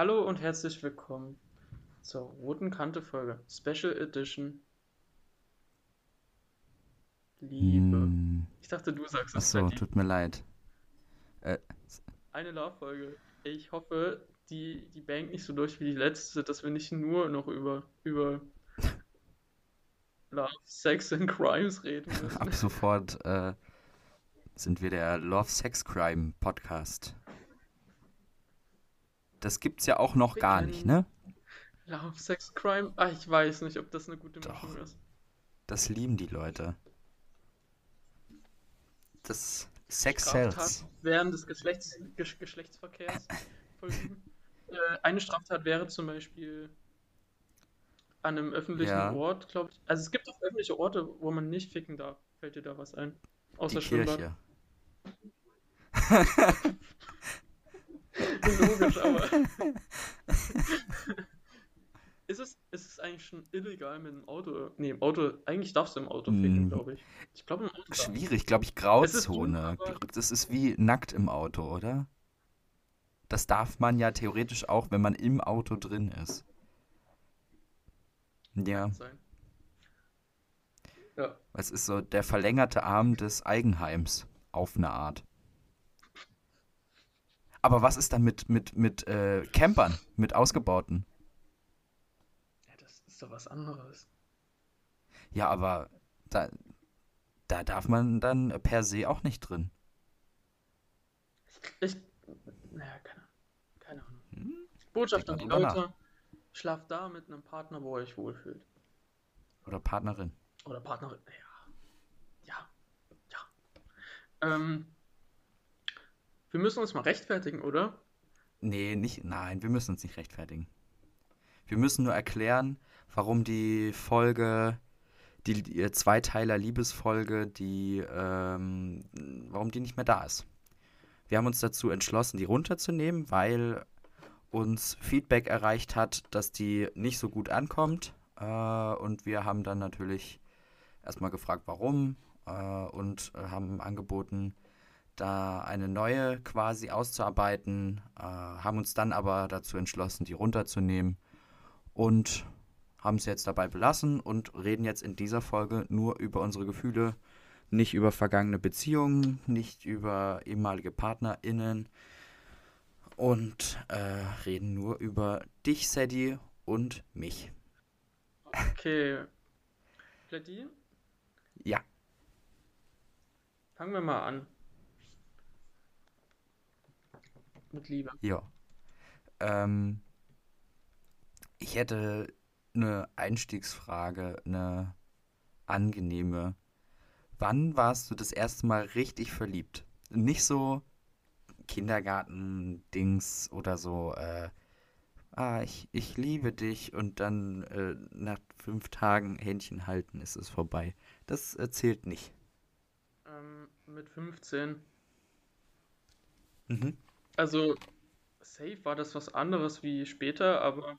Hallo und herzlich willkommen zur Roten Kante Folge, Special Edition Liebe. Hm, Ich dachte, du sagst es, so, Freddy. tut mir leid. Äh, Eine Love-Folge. Ich hoffe, die, die bangt nicht so durch wie die letzte, dass wir nicht nur noch über, über Love, Sex and Crimes reden ab müssen. sofort äh, sind wir der Love Sex Crime Podcast. Das gibt's ja auch noch gar nicht, ne? Love, Sex, Crime. Ah, ich weiß nicht, ob das eine gute Mischung Doch, ist. das lieben die Leute. Das Sex Straftat sells. während des Geschlechts, Gesch Geschlechtsverkehrs. Äh, eine Straftat wäre zum Beispiel an einem öffentlichen Ja, Ort, glaube ich. Also es gibt auch öffentliche Orte, wo man nicht ficken darf. Fällt dir da was ein? die Außer Schwimmbad. Kirche. Logisch, aber ist es, ist es eigentlich schon illegal mit dem Auto? Nee, im Auto, eigentlich darfst du im Auto ficken, Hm, glaube ich. Ich glaube im Auto schwierig, glaube ich, Es ist Grauzone. aber Das ist wie nackt im Auto, oder? Das darf man ja theoretisch auch, wenn man im Auto drin ist. Ja, sein. Ja. es ist so der verlängerte Arm des Eigenheims auf eine Art. Aber was ist dann mit, mit, mit äh, Campern, mit Ausgebauten? Ja, das ist doch was anderes. Ja, aber da, da darf man dann per se auch nicht drin. Ich, naja, keine, keine Ahnung. Hm? Botschaft an die. Leute: Schlaft da mit einem Partner, wo ihr euch wohlfühlt. Oder Partnerin. Oder Partnerin. Ja, ja, ja. Ähm, wir müssen uns mal rechtfertigen, oder? Nee, nicht, nein, wir müssen uns nicht rechtfertigen. Wir müssen nur erklären, warum die Folge, die, die äh, Zweiteiler Liebesfolge, die, ähm, warum die nicht mehr da ist. Wir haben uns dazu entschlossen, die runterzunehmen, weil uns Feedback erreicht hat, dass die nicht so gut ankommt. Äh, und wir haben dann natürlich erstmal gefragt, warum, äh, und äh, haben angeboten, da eine neue quasi auszuarbeiten, äh, haben uns dann aber dazu entschlossen, die runterzunehmen und haben es jetzt dabei belassen und reden jetzt in dieser Folge nur über unsere Gefühle, nicht über vergangene Beziehungen, nicht über ehemalige PartnerInnen und äh, reden nur über dich, Sadie, und mich. Okay. Plätti, Ja, fangen wir mal an mit Liebe. ja. Ähm, ich hätte eine Einstiegsfrage, eine angenehme. Wann warst du das erste Mal richtig verliebt? Nicht so Kindergarten-Dings oder so, äh, ah, ich, ich liebe dich und dann äh, nach fünf Tagen Händchen halten ist es vorbei. Das äh, zählt nicht. Ähm, mit 15. Mhm. Also, safe war das was anderes wie später, aber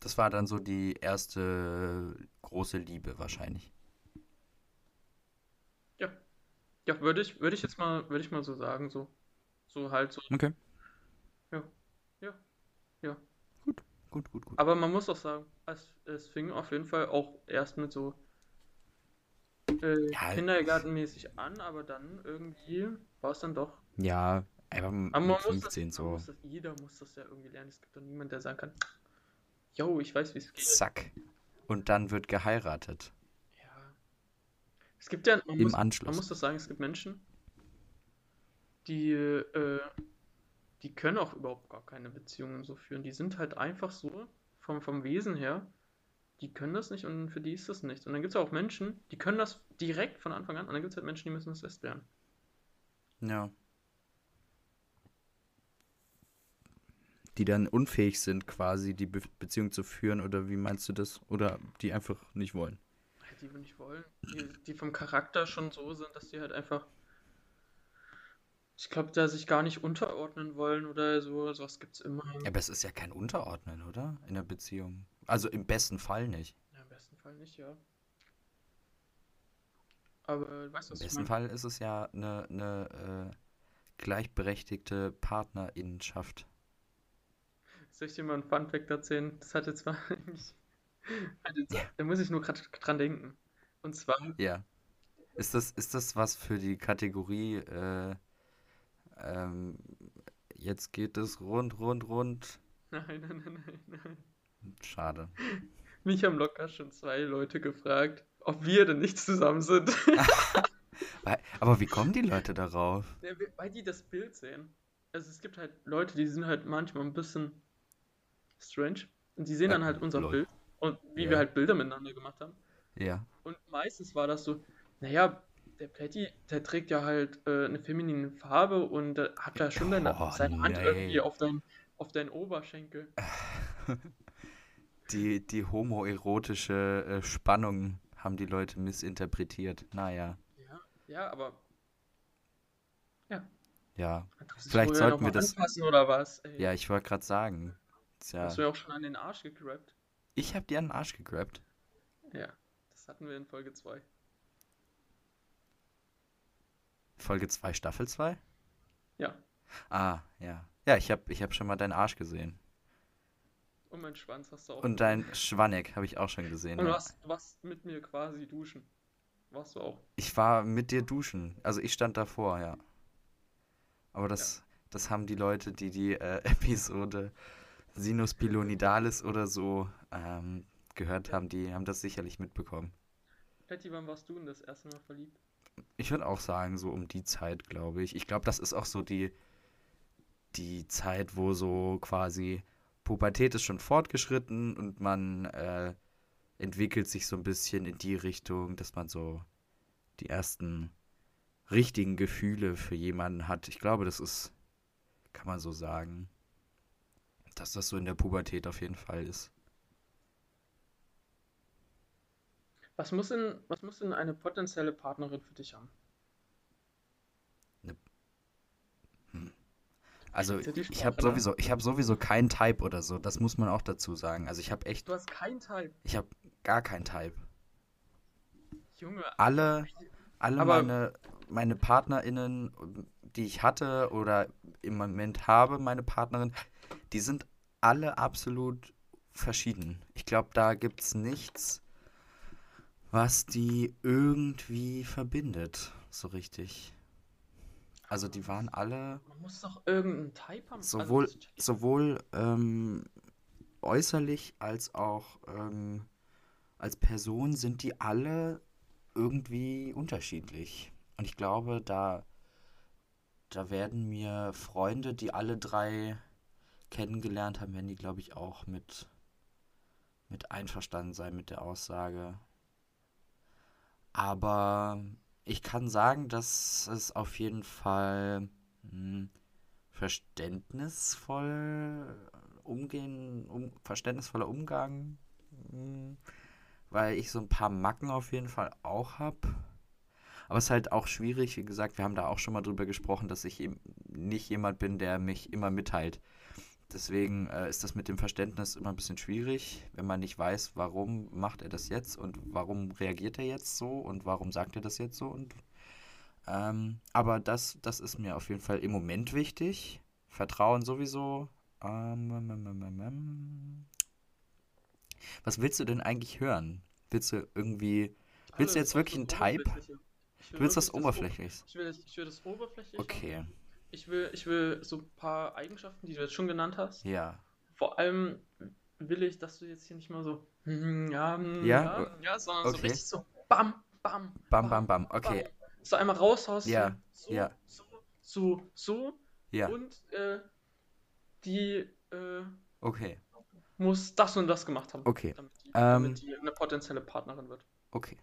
Das war dann so die erste große Liebe wahrscheinlich. ja. Ja, würde ich, würde ich jetzt mal, würde ich mal so sagen, so. So halt so. Okay, Ja, ja, ja. gut, gut, gut, gut. Aber man muss auch sagen, es, es fing auf jeden Fall auch erst mit so äh, Ja, kindergartenmäßig an, aber dann irgendwie war es dann doch. Ja, einfach Aber mit man muss das, 15 man so, muss das, jeder muss das ja irgendwie lernen. Es gibt doch niemanden, der sagen kann, yo, ich weiß, wie es geht. zack. Und dann wird geheiratet. Ja. Es gibt ja, man Im muss, man Anschluss. muss das sagen, es gibt Menschen, die, äh, die können auch überhaupt gar keine Beziehungen so führen. Die sind halt einfach so, vom, vom Wesen her, die können das nicht und für die ist das nichts. Und dann gibt es auch Menschen, die können das direkt von Anfang an und dann gibt es halt Menschen, die müssen das erst lernen. Ja. Die dann unfähig sind, quasi die Be Beziehung zu führen, oder wie meinst du das? Oder die einfach nicht wollen. Die wir nicht wollen. Die, die vom Charakter schon so sind, dass die halt einfach, ich glaube, da sich gar nicht unterordnen wollen oder so. Sowas gibt es immer. Ja, aber es ist ja kein Unterordnen, oder? In der Beziehung. Also im besten Fall nicht. Ja, im besten Fall nicht, ja. Aber äh, weißt du, Im was ich besten? Fall ist es ja eine, eine äh, gleichberechtigte Partnerinnenschaft. Soll ich dir mal einen Funfact erzählen? Das hat jetzt mal eigentlich. hat jetzt- Da muss ich nur gerade dran denken. Und zwar, Ja. Ist das, ist das was für die Kategorie, äh, ähm, jetzt geht es rund, rund, rund? nein, nein, nein, nein, nein. Schade. Mich haben locker schon zwei Leute gefragt, ob wir denn nicht zusammen sind. Aber wie kommen die Leute darauf? Weil die das Bild sehen. Also es gibt halt Leute, die sind halt manchmal ein bisschen strange. Und die sehen Ja, dann halt unser lol. Bild und wie Ja. wir halt Bilder miteinander gemacht haben. Ja. Und meistens war das so, naja, der Plätti, der trägt ja halt äh, eine feminine Farbe und äh, hat da schon deine, Oh, seine Hand nee. irgendwie auf dein, auf deinen Oberschenkel. Die, die homoerotische äh, Spannung haben die Leute missinterpretiert. Naja, Ja, ja, aber ja. sich Vielleicht sollten wir das- anpassen oder was? Ey, Ja, ich wollte gerade sagen. Tja, Hast du ja auch schon an den Arsch gegrabt. ich habe dir an den Arsch gegrabt. Ja, das hatten wir in Folge 2. Folge 2, Staffel 2? Ja, Ah, ja. Ja, ich habe ich hab schon mal deinen Arsch gesehen. und mein Schwanz hast du auch. Und dein Schwanneck habe ich auch schon gesehen. Und du ja. warst, du warst mit mir quasi duschen. Warst du auch. Ich war mit dir duschen. Also ich stand davor, ja. Aber das, das haben die Leute, die die äh, Episode Sinus Pilonidalis oder so ähm, gehört haben, die haben das sicherlich mitbekommen. Patty, wann warst du denn das erste Mal verliebt? Ich würde auch sagen, so um die Zeit, glaube ich. Ich glaube, das ist auch so die, die Zeit, wo so quasi Pubertät ist schon fortgeschritten und man äh, entwickelt sich so ein bisschen in die Richtung, dass man so die ersten richtigen Gefühle für jemanden hat. Ich glaube, das ist, kann man so sagen, dass das so in der Pubertät auf jeden Fall ist. Was muss denn, was muss denn eine potenzielle Partnerin für dich haben? Also Jetzt die ich habe Sprache, ne? sowieso, ich habe sowieso keinen Type oder so. Das muss man auch dazu sagen. Also ich habe echt Du hast keinen Type. Ich habe gar keinen Type. Junge, Alle, alle Aber- meine, meine PartnerInnen, die ich hatte oder im Moment habe, meine Partnerin, die sind alle absolut verschieden. Ich glaube, da gibt es nichts, was die irgendwie verbindet, so richtig. Also die waren alle man muss doch irgendeinen Type haben. Also, sowohl, ich- sowohl ähm, äußerlich als auch ähm, als Person sind die alle irgendwie unterschiedlich. Und ich glaube, da, da werden mir Freunde, die alle drei kennengelernt haben, werden die, glaube ich, auch mit, mit einverstanden sein mit der Aussage. Aber ich kann sagen, dass es auf jeden Fall hm, verständnisvoll umgehen, um, verständnisvoller Umgang, hm, weil ich so ein paar Macken auf jeden Fall auch habe. Aber es ist halt auch schwierig, wie gesagt, wir haben da auch schon mal drüber gesprochen, dass ich eben nicht jemand bin, der mich immer mitteilt. Deswegen äh, ist das mit dem Verständnis immer ein bisschen schwierig, wenn man nicht weiß, warum macht er das jetzt und warum reagiert er jetzt so und warum sagt er das jetzt so und ähm, aber das, das ist mir auf jeden Fall im Moment wichtig. Vertrauen sowieso. Ähm, ähm, ähm, ähm. Was willst du denn eigentlich hören? Willst du irgendwie. Willst du jetzt wirklich einen Type? Du will willst das Oberflächliches? Ich will, das- ich will das Oberflächliche. Okay, Ich will, ich will so ein paar Eigenschaften, die du jetzt schon genannt hast. ja. Vor allem will ich, dass du jetzt hier nicht mal so, hm, ja, hm, Ja? ja, ja, sondern so Okay. richtig so bam, bam, Bam, bam, bam. Okay, So einmal raushaust. Ja, So, ja. so, so, so. ja, Und äh, die äh, okay, muss das und das gemacht haben. okay, Damit die, Ähm, damit die eine potenzielle Partnerin wird. okay.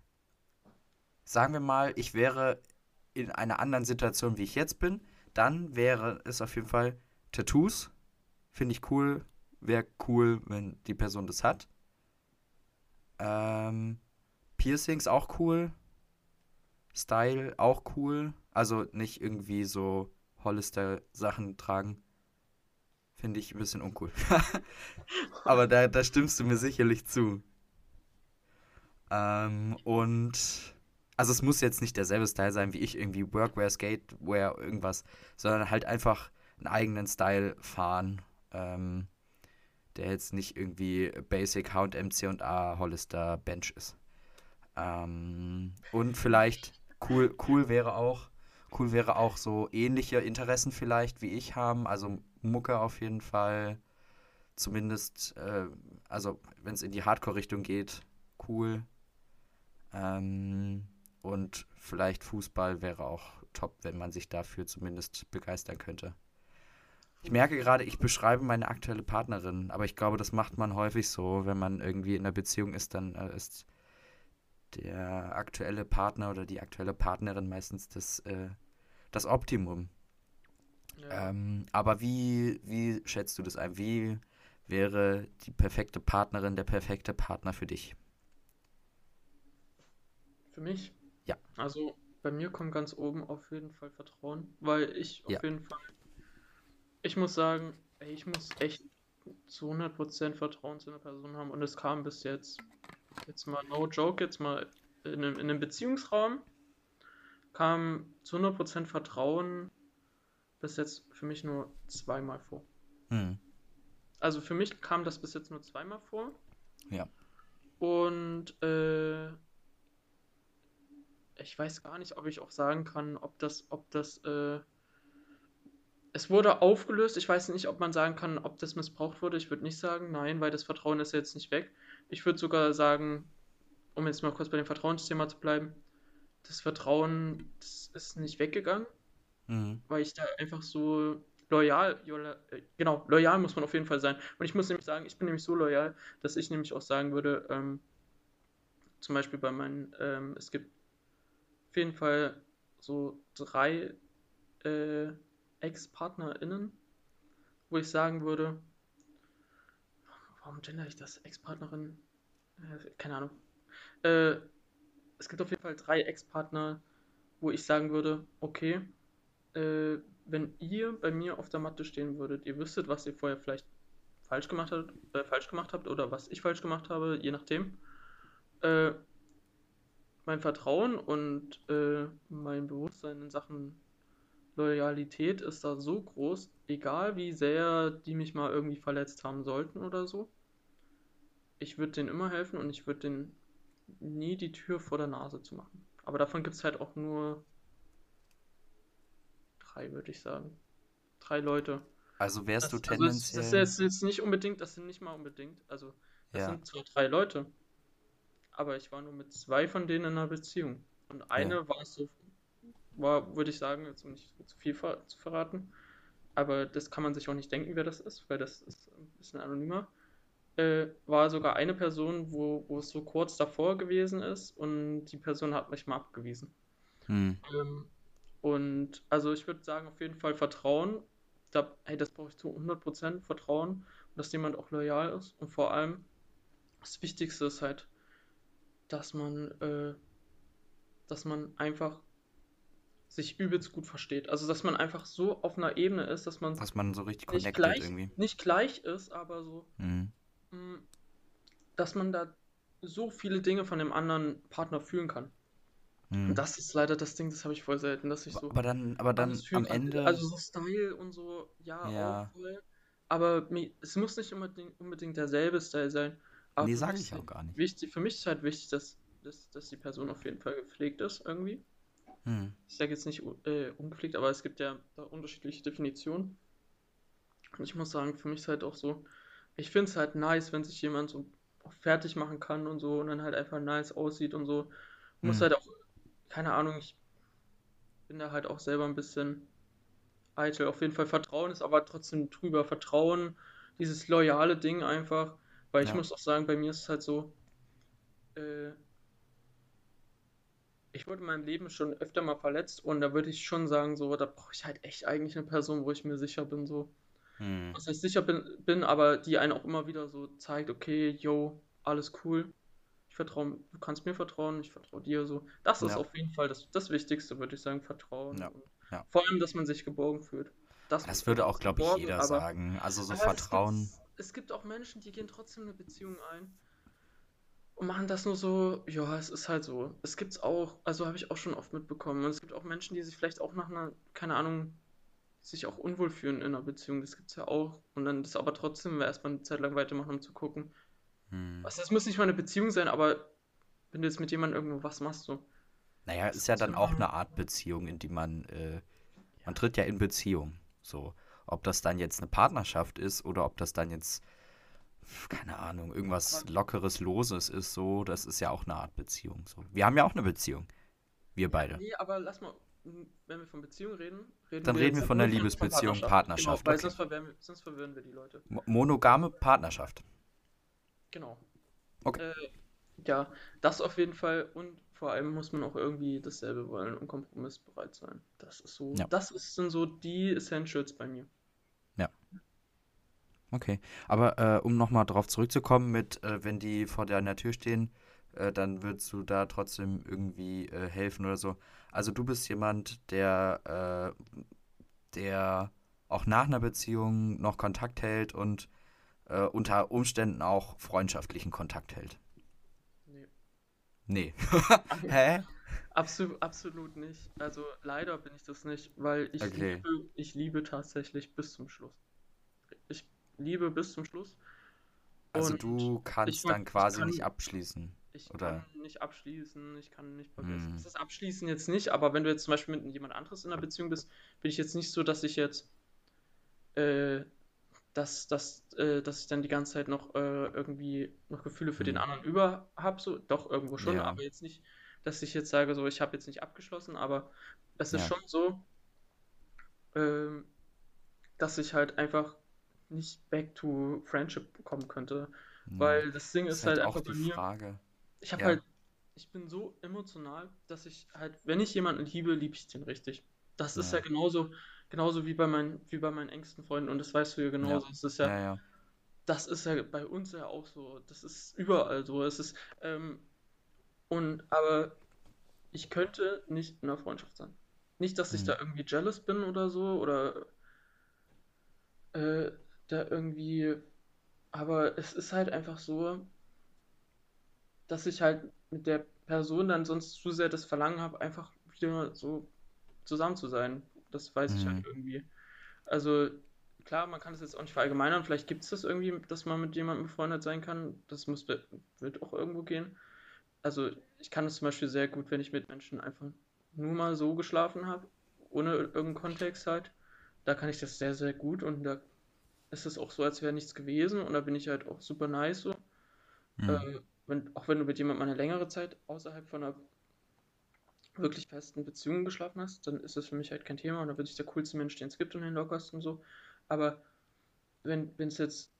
Sagen wir mal, ich wäre in einer anderen Situation, wie ich jetzt bin, dann wäre es auf jeden Fall Tattoos. Finde ich cool. Wäre cool, wenn die Person das hat. Ähm, Piercings auch cool. Style auch cool. Also nicht irgendwie so Hollister-Sachen tragen. Finde ich ein bisschen uncool. Aber da, da stimmst du mir sicherlich zu. Ähm, und Also es muss jetzt nicht derselbe Style sein wie ich, irgendwie Workwear, Skatewear, irgendwas, sondern halt einfach einen eigenen Style fahren, ähm, der jetzt nicht irgendwie Basic H&M, C&A, Hollister, Bench ist. Ähm, und vielleicht cool, cool wäre auch, cool wäre auch so ähnliche Interessen vielleicht wie ich haben, also Mucke auf jeden Fall, zumindest, äh, also wenn es in die Hardcore-Richtung geht, cool. Ähm, und vielleicht Fußball wäre auch top, wenn man sich dafür zumindest begeistern könnte. Ich merke gerade, ich beschreibe meine aktuelle Partnerin, aber ich glaube, das macht man häufig so, wenn man irgendwie in einer Beziehung ist, dann äh, ist der aktuelle Partner oder die aktuelle Partnerin meistens das, äh, das Optimum. Ja. Ähm, aber wie, wie schätzt du das ein? Wie wäre die perfekte Partnerin, der perfekte Partner für dich? Für mich? Ja. Also bei mir kommt ganz oben auf jeden Fall Vertrauen, weil ich auf Ja. jeden Fall, ich muss sagen, ey, ich muss echt zu 100% Vertrauen zu einer Person haben und es kam bis jetzt, jetzt mal no joke, jetzt mal in einem, in einem Beziehungsraum kam zu 100% Vertrauen bis jetzt für mich nur zweimal vor. Hm. Also für mich kam das bis jetzt nur zweimal vor. Ja. Und äh, ich weiß gar nicht, ob ich auch sagen kann, ob das, ob das, äh, es wurde aufgelöst. Ich weiß nicht, ob man sagen kann, ob das missbraucht wurde. Ich würde nicht sagen, nein, weil das Vertrauen ist ja jetzt nicht weg. Ich würde sogar sagen, um jetzt mal kurz bei dem Vertrauensthema zu bleiben, das Vertrauen, das ist nicht weggegangen, Mhm. weil ich da einfach so loyal, äh, genau, loyal muss man auf jeden Fall sein. Und ich muss nämlich sagen, ich bin nämlich so loyal, dass ich nämlich auch sagen würde, ähm, zum Beispiel bei meinen, ähm, es gibt auf jeden Fall so drei äh, Ex-PartnerInnen, wo ich sagen würde, warum gender ich das? Ex-Partnerin? Äh, keine Ahnung. Äh, es gibt auf jeden Fall drei Ex-Partner, wo ich sagen würde, okay, äh, wenn ihr bei mir auf der Matte stehen würdet, ihr wüsstet, was ihr vorher vielleicht falsch gemacht habt, äh, falsch gemacht habt oder was ich falsch gemacht habe, je nachdem. Mein Vertrauen und äh, mein Bewusstsein in Sachen Loyalität ist da so groß, egal wie sehr die mich mal irgendwie verletzt haben sollten oder so. Ich würde denen immer helfen und ich würde denen nie die Tür vor der Nase zu machen. Aber davon gibt es halt auch nur drei, würde ich sagen. Drei Leute. Also wärst du Das, also es, das ist tendenziell. jetzt, nicht unbedingt, das sind nicht mal unbedingt, also das Ja, sind zwar drei Leute, aber ich war nur mit zwei von denen in einer Beziehung. Und ja. eine war so, war, würde ich sagen, jetzt um nicht zu viel ver zu verraten, aber das kann man sich auch nicht denken, wer das ist, weil das ist ein bisschen anonymer. Äh, war sogar eine Person, wo, wo es so kurz davor gewesen ist und die Person hat mich mal abgewiesen. Hm. Ähm, und also ich würde sagen, auf jeden Fall Vertrauen. Da, hey, das brauche ich zu 100% Vertrauen dass jemand auch loyal ist. Und vor allem, das Wichtigste ist halt, dass man, äh, dass man einfach sich übelst gut versteht. Also, dass man einfach so auf einer Ebene ist, dass man Dass man so richtig nicht gleich, irgendwie. nicht gleich ist, aber so, Hm. mh, dass man da so viele Dinge von dem anderen Partner fühlen kann. Und Hm. das ist leider das Ding, das habe ich voll selten, dass ich so aber dann, aber dann am kann. Ende. Also so Style und so, ja, auch Ja. voll. Aber es muss nicht unbedingt, unbedingt derselbe Style sein. Aber Nee, sage mich ich auch gar nicht. wichtig, für mich ist halt wichtig, dass, dass, dass die Person auf jeden Fall gepflegt ist, irgendwie. Hm. Ich sage jetzt nicht äh, ungepflegt, aber es gibt ja da unterschiedliche Definitionen. Und ich muss sagen, für mich ist halt auch so, ich finde es halt nice, wenn sich jemand so fertig machen kann und so und dann halt einfach nice aussieht und so. Muss Hm. halt auch, keine Ahnung, ich bin da halt auch selber ein bisschen eitel. Auf jeden Fall Vertrauen ist aber trotzdem drüber. Vertrauen, dieses loyale Ding einfach. Weil ich Ja. muss auch sagen, bei mir ist es halt so, äh, ich wurde in meinem Leben schon öfter mal verletzt und da würde ich schon sagen, so, da brauche ich halt echt eigentlich eine Person, wo ich mir sicher bin, so. Hm. Was heißt sicher bin, bin, aber die einen auch immer wieder so zeigt, okay, yo, alles cool. Ich vertraue, du kannst mir vertrauen, ich vertraue dir so. Das ist Ja. auf jeden Fall das, das Wichtigste, würde ich sagen, Vertrauen. Ja. Ja. vor allem, dass man sich geborgen fühlt. Das, Das würde auch, glaube ich, jeder aber, sagen. Also so Vertrauen. Es gibt auch Menschen, die gehen trotzdem eine Beziehung ein und machen das nur so, ja, es ist halt so. Es gibt's auch, also habe ich auch schon oft mitbekommen. Und es gibt auch Menschen, die sich vielleicht auch nach einer, keine Ahnung, sich auch unwohl fühlen in einer Beziehung. Das gibt's ja auch. Und dann das aber trotzdem erstmal eine Zeit lang weitermachen, um zu gucken. Hm. Was, das muss nicht mal eine Beziehung sein, aber wenn du jetzt mit jemandem irgendwo was machst, so. Naja, ist ja dann auch eine Art Beziehung, in die man, äh, man tritt ja in Beziehung. So. Ob das dann jetzt eine Partnerschaft ist oder ob das dann jetzt, keine Ahnung, irgendwas Lockeres, Loses ist, so, das ist ja auch eine Art Beziehung. So. Wir haben ja auch eine Beziehung. Wir beide. nee, aber lass mal, wenn wir von Beziehung reden, reden Dann wir reden wir von nur einer von, Liebesbeziehung, Partnerschaft. Genau, Partnerschaft, weil okay. sonst verwirren wir, sonst verwirren wir die Leute. Mo- Monogame Partnerschaft. Genau. Okay. Äh, ja, das auf jeden Fall. Und vor allem muss man auch irgendwie dasselbe wollen und kompromissbereit sein. Das ist so, Ja, das ist, sind so die Essentials bei mir. ja, okay. Aber äh, um nochmal drauf zurückzukommen mit, äh, wenn die vor deiner Tür stehen, äh, dann würdest du da trotzdem irgendwie äh, helfen oder so. Also du bist jemand, der, äh, der auch nach einer Beziehung noch Kontakt hält und äh, unter Umständen auch freundschaftlichen Kontakt hält. Nee. Hä? Absolut, absolut nicht. Also leider bin ich das nicht, weil ich Okay. liebe, ich liebe tatsächlich bis zum Schluss. Ich liebe bis zum Schluss Also und du kannst mag, dann quasi nicht kann, abschließen, ich kann oder? nicht abschließen, ich kann nicht vergessen. Hm. Das ist abschließen jetzt nicht, aber wenn du jetzt zum Beispiel mit jemand anderes in einer Beziehung bist, bin ich jetzt nicht so, dass ich jetzt, äh, dass, dass, äh, dass ich dann die ganze Zeit noch äh, irgendwie noch Gefühle für den Hm. anderen über habe, so, doch irgendwo schon, Ja, aber jetzt nicht, dass ich jetzt sage, so, ich habe jetzt nicht abgeschlossen, aber es ist ja. schon so, ähm, dass ich halt einfach nicht back to friendship kommen könnte, Hm. weil das Ding Ist ist halt halt auch einfach bei mir, Frage. ich habe Ja. halt, ich bin so emotional, dass ich halt, wenn ich jemanden liebe, liebe ich den richtig. Das ist Ja. genauso, genauso wie bei meinen, wie bei meinen engsten Freunden und das weißt du ja Ja. genauso. Es ist ja, Ja, ja. das ist ja bei uns ja auch so. Das ist überall so. Es ist, ähm, und, aber ich könnte nicht in einer Freundschaft sein. Nicht, dass ich Hm. da irgendwie jealous bin oder so oder äh, da irgendwie, aber es ist halt einfach so, dass ich halt mit der Person dann sonst zu sehr das Verlangen habe, einfach wieder so zusammen zu sein. Das weiß ich halt Hm. irgendwie. Also klar, man kann das jetzt auch nicht verallgemeinern. Vielleicht gibt es das irgendwie, dass man mit jemandem befreundet sein kann. Das muss, wird auch irgendwo gehen. Also ich kann es zum Beispiel sehr gut, wenn ich mit Menschen einfach nur mal so geschlafen habe, ohne irgendeinen Kontext halt. Da kann ich das sehr, sehr gut und da ist es auch so, als wäre nichts gewesen und da bin ich halt auch super nice so. Hm. Äh, wenn, auch wenn du mit jemandem eine längere Zeit außerhalb von einer wirklich festen Beziehung geschlafen hast, dann ist das für mich halt kein Thema und dann bin ich der coolste Mensch, den es gibt und den lockersten und so. Aber wenn es jetzt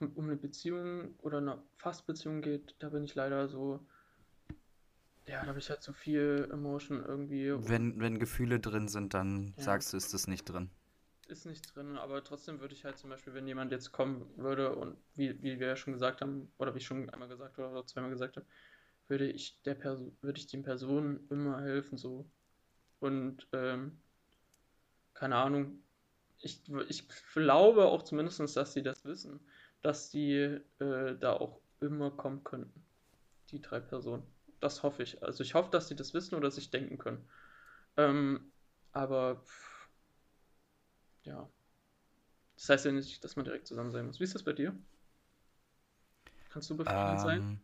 um eine Beziehung oder eine Fastbeziehung geht, da bin ich leider so, ja, da habe ich halt so viel Emotion irgendwie Wenn, wenn Gefühle drin sind, dann ja, sagst du, ist das nicht drin. ist nicht drin, aber trotzdem würde ich halt zum Beispiel, wenn jemand jetzt kommen würde und wie, wie wir ja schon gesagt haben, oder wie ich schon einmal gesagt habe oder zweimal gesagt habe, würde ich der Person, würde ich den Personen immer helfen, so. Und ähm, keine Ahnung, ich, ich glaube auch zumindest, dass sie das wissen, dass die äh, da auch immer kommen könnten, die drei Personen. Das hoffe ich. Also ich hoffe, dass sie das wissen oder sich denken können. Ähm, aber pff, ja, das heißt ja nicht, dass man direkt zusammen sein muss. Wie ist das bei dir? Kannst du befreundet sein?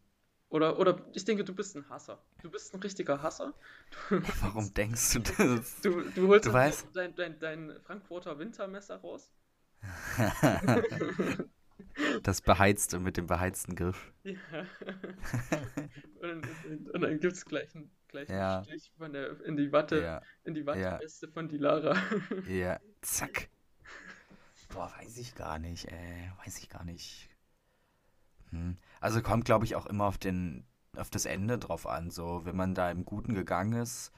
Oder, oder ich denke, du bist ein Hasser. Du bist ein richtiger Hasser. Du, warum denkst du das? du, du holst Du weißt, dein, dein, dein Frankfurter Wintermesser raus. das beheizte mit dem beheizten Griff. Ja. Und, und, und dann gibt es gleich einen, gleich einen Ja, Stich von der, in die Watte, ja, in die ja, Watteweste von Dilara. ja. Zack. Boah, weiß ich gar nicht, ey. Weiß ich gar nicht. Hm. Also kommt, glaube ich, auch immer auf den, auf das Ende drauf an. So, wenn man da im Guten gegangen ist,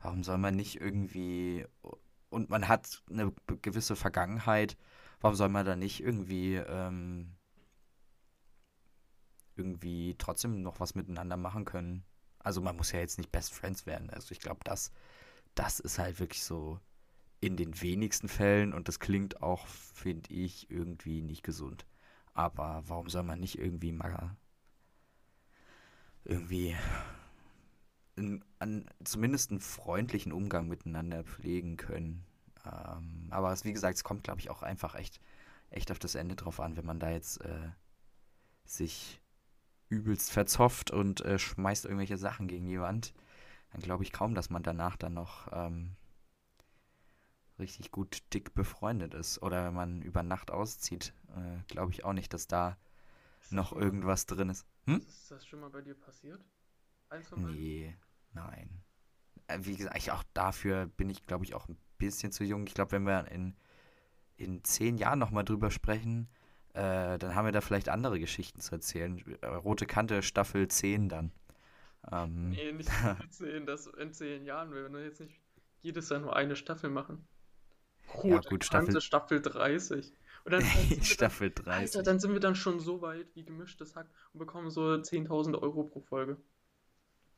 warum soll man nicht irgendwie, und man hat eine gewisse Vergangenheit, warum soll man da nicht irgendwie, ähm, irgendwie trotzdem noch was miteinander machen können? Also man muss ja jetzt nicht Best Friends werden. Also ich glaube, das, das ist halt wirklich so in den wenigsten Fällen und das klingt auch, finde ich, irgendwie nicht gesund. Aber warum soll man nicht irgendwie mal irgendwie in, an, zumindest einen freundlichen Umgang miteinander pflegen können. Ähm, aber es, wie gesagt, es kommt, glaube ich, auch einfach echt, echt auf das Ende drauf an, wenn man da jetzt äh, sich übelst verzofft und äh, schmeißt irgendwelche Sachen gegen die Wand, dann glaube ich kaum, dass man danach dann noch ähm, richtig gut dick befreundet ist. Oder wenn man über Nacht auszieht, äh, glaube ich auch nicht, dass da noch irgendwas drin ist. Hm? Ist das schon mal bei dir passiert? Eins nee, nein. Äh, wie gesagt, ich auch dafür bin ich, glaube ich, auch ein bisschen zu jung. Ich glaube, wenn wir in, in zehn Jahren nochmal drüber sprechen, äh, dann haben wir da vielleicht andere Geschichten zu erzählen. Äh, Rote Kante Staffel 10 dann. Ähm. Nee, nicht 10, das in zehn Jahren. Wir werden jetzt nicht jedes Jahr nur eine Staffel machen. Rote ja, gut, Staffel... Staffel 30. Und dann, Staffel dann, 30. Alter, dann sind wir dann schon so weit wie gemischtes Hack und bekommen so 10.000 Euro pro Folge.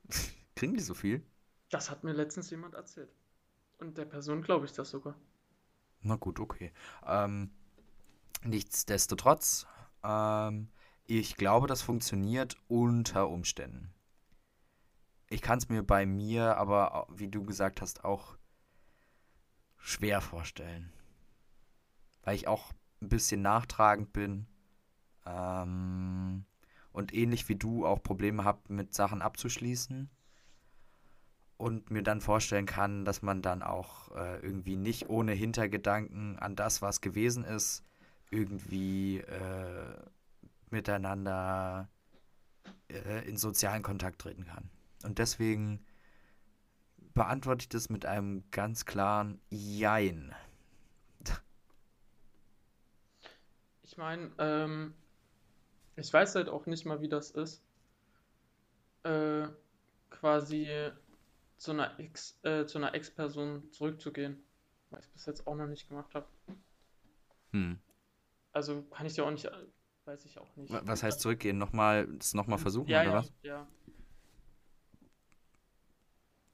Kriegen die so viel? Das hat mir letztens jemand erzählt. Und der Person glaube ich das sogar. Na gut, okay. Ähm, nichtsdestotrotz, ähm, ich glaube, das funktioniert unter Umständen. Ich kann es mir bei mir, aber wie du gesagt hast, auch schwer vorstellen. Weil ich auch ein bisschen nachtragend bin. Ähm, und ähnlich wie du auch Probleme habe, mit Sachen abzuschließen und mir dann vorstellen kann, dass man dann auch äh, irgendwie nicht ohne Hintergedanken an das, was gewesen ist, irgendwie äh, miteinander äh, in sozialen Kontakt treten kann. Und deswegen beantworte ich das mit einem ganz klaren Jein. Ich meine, ähm, ich weiß halt auch nicht mal, wie das ist. Äh, quasi zu einer Ex, äh, zu einer Ex-Person zurückzugehen. Weil ich es bis jetzt auch noch nicht gemacht habe. Hm. Also kann ich ja auch nicht, weiß ich auch nicht. Was heißt zurückgehen? Nochmal, das nochmal versuchen, ja, oder ja, was? Ja.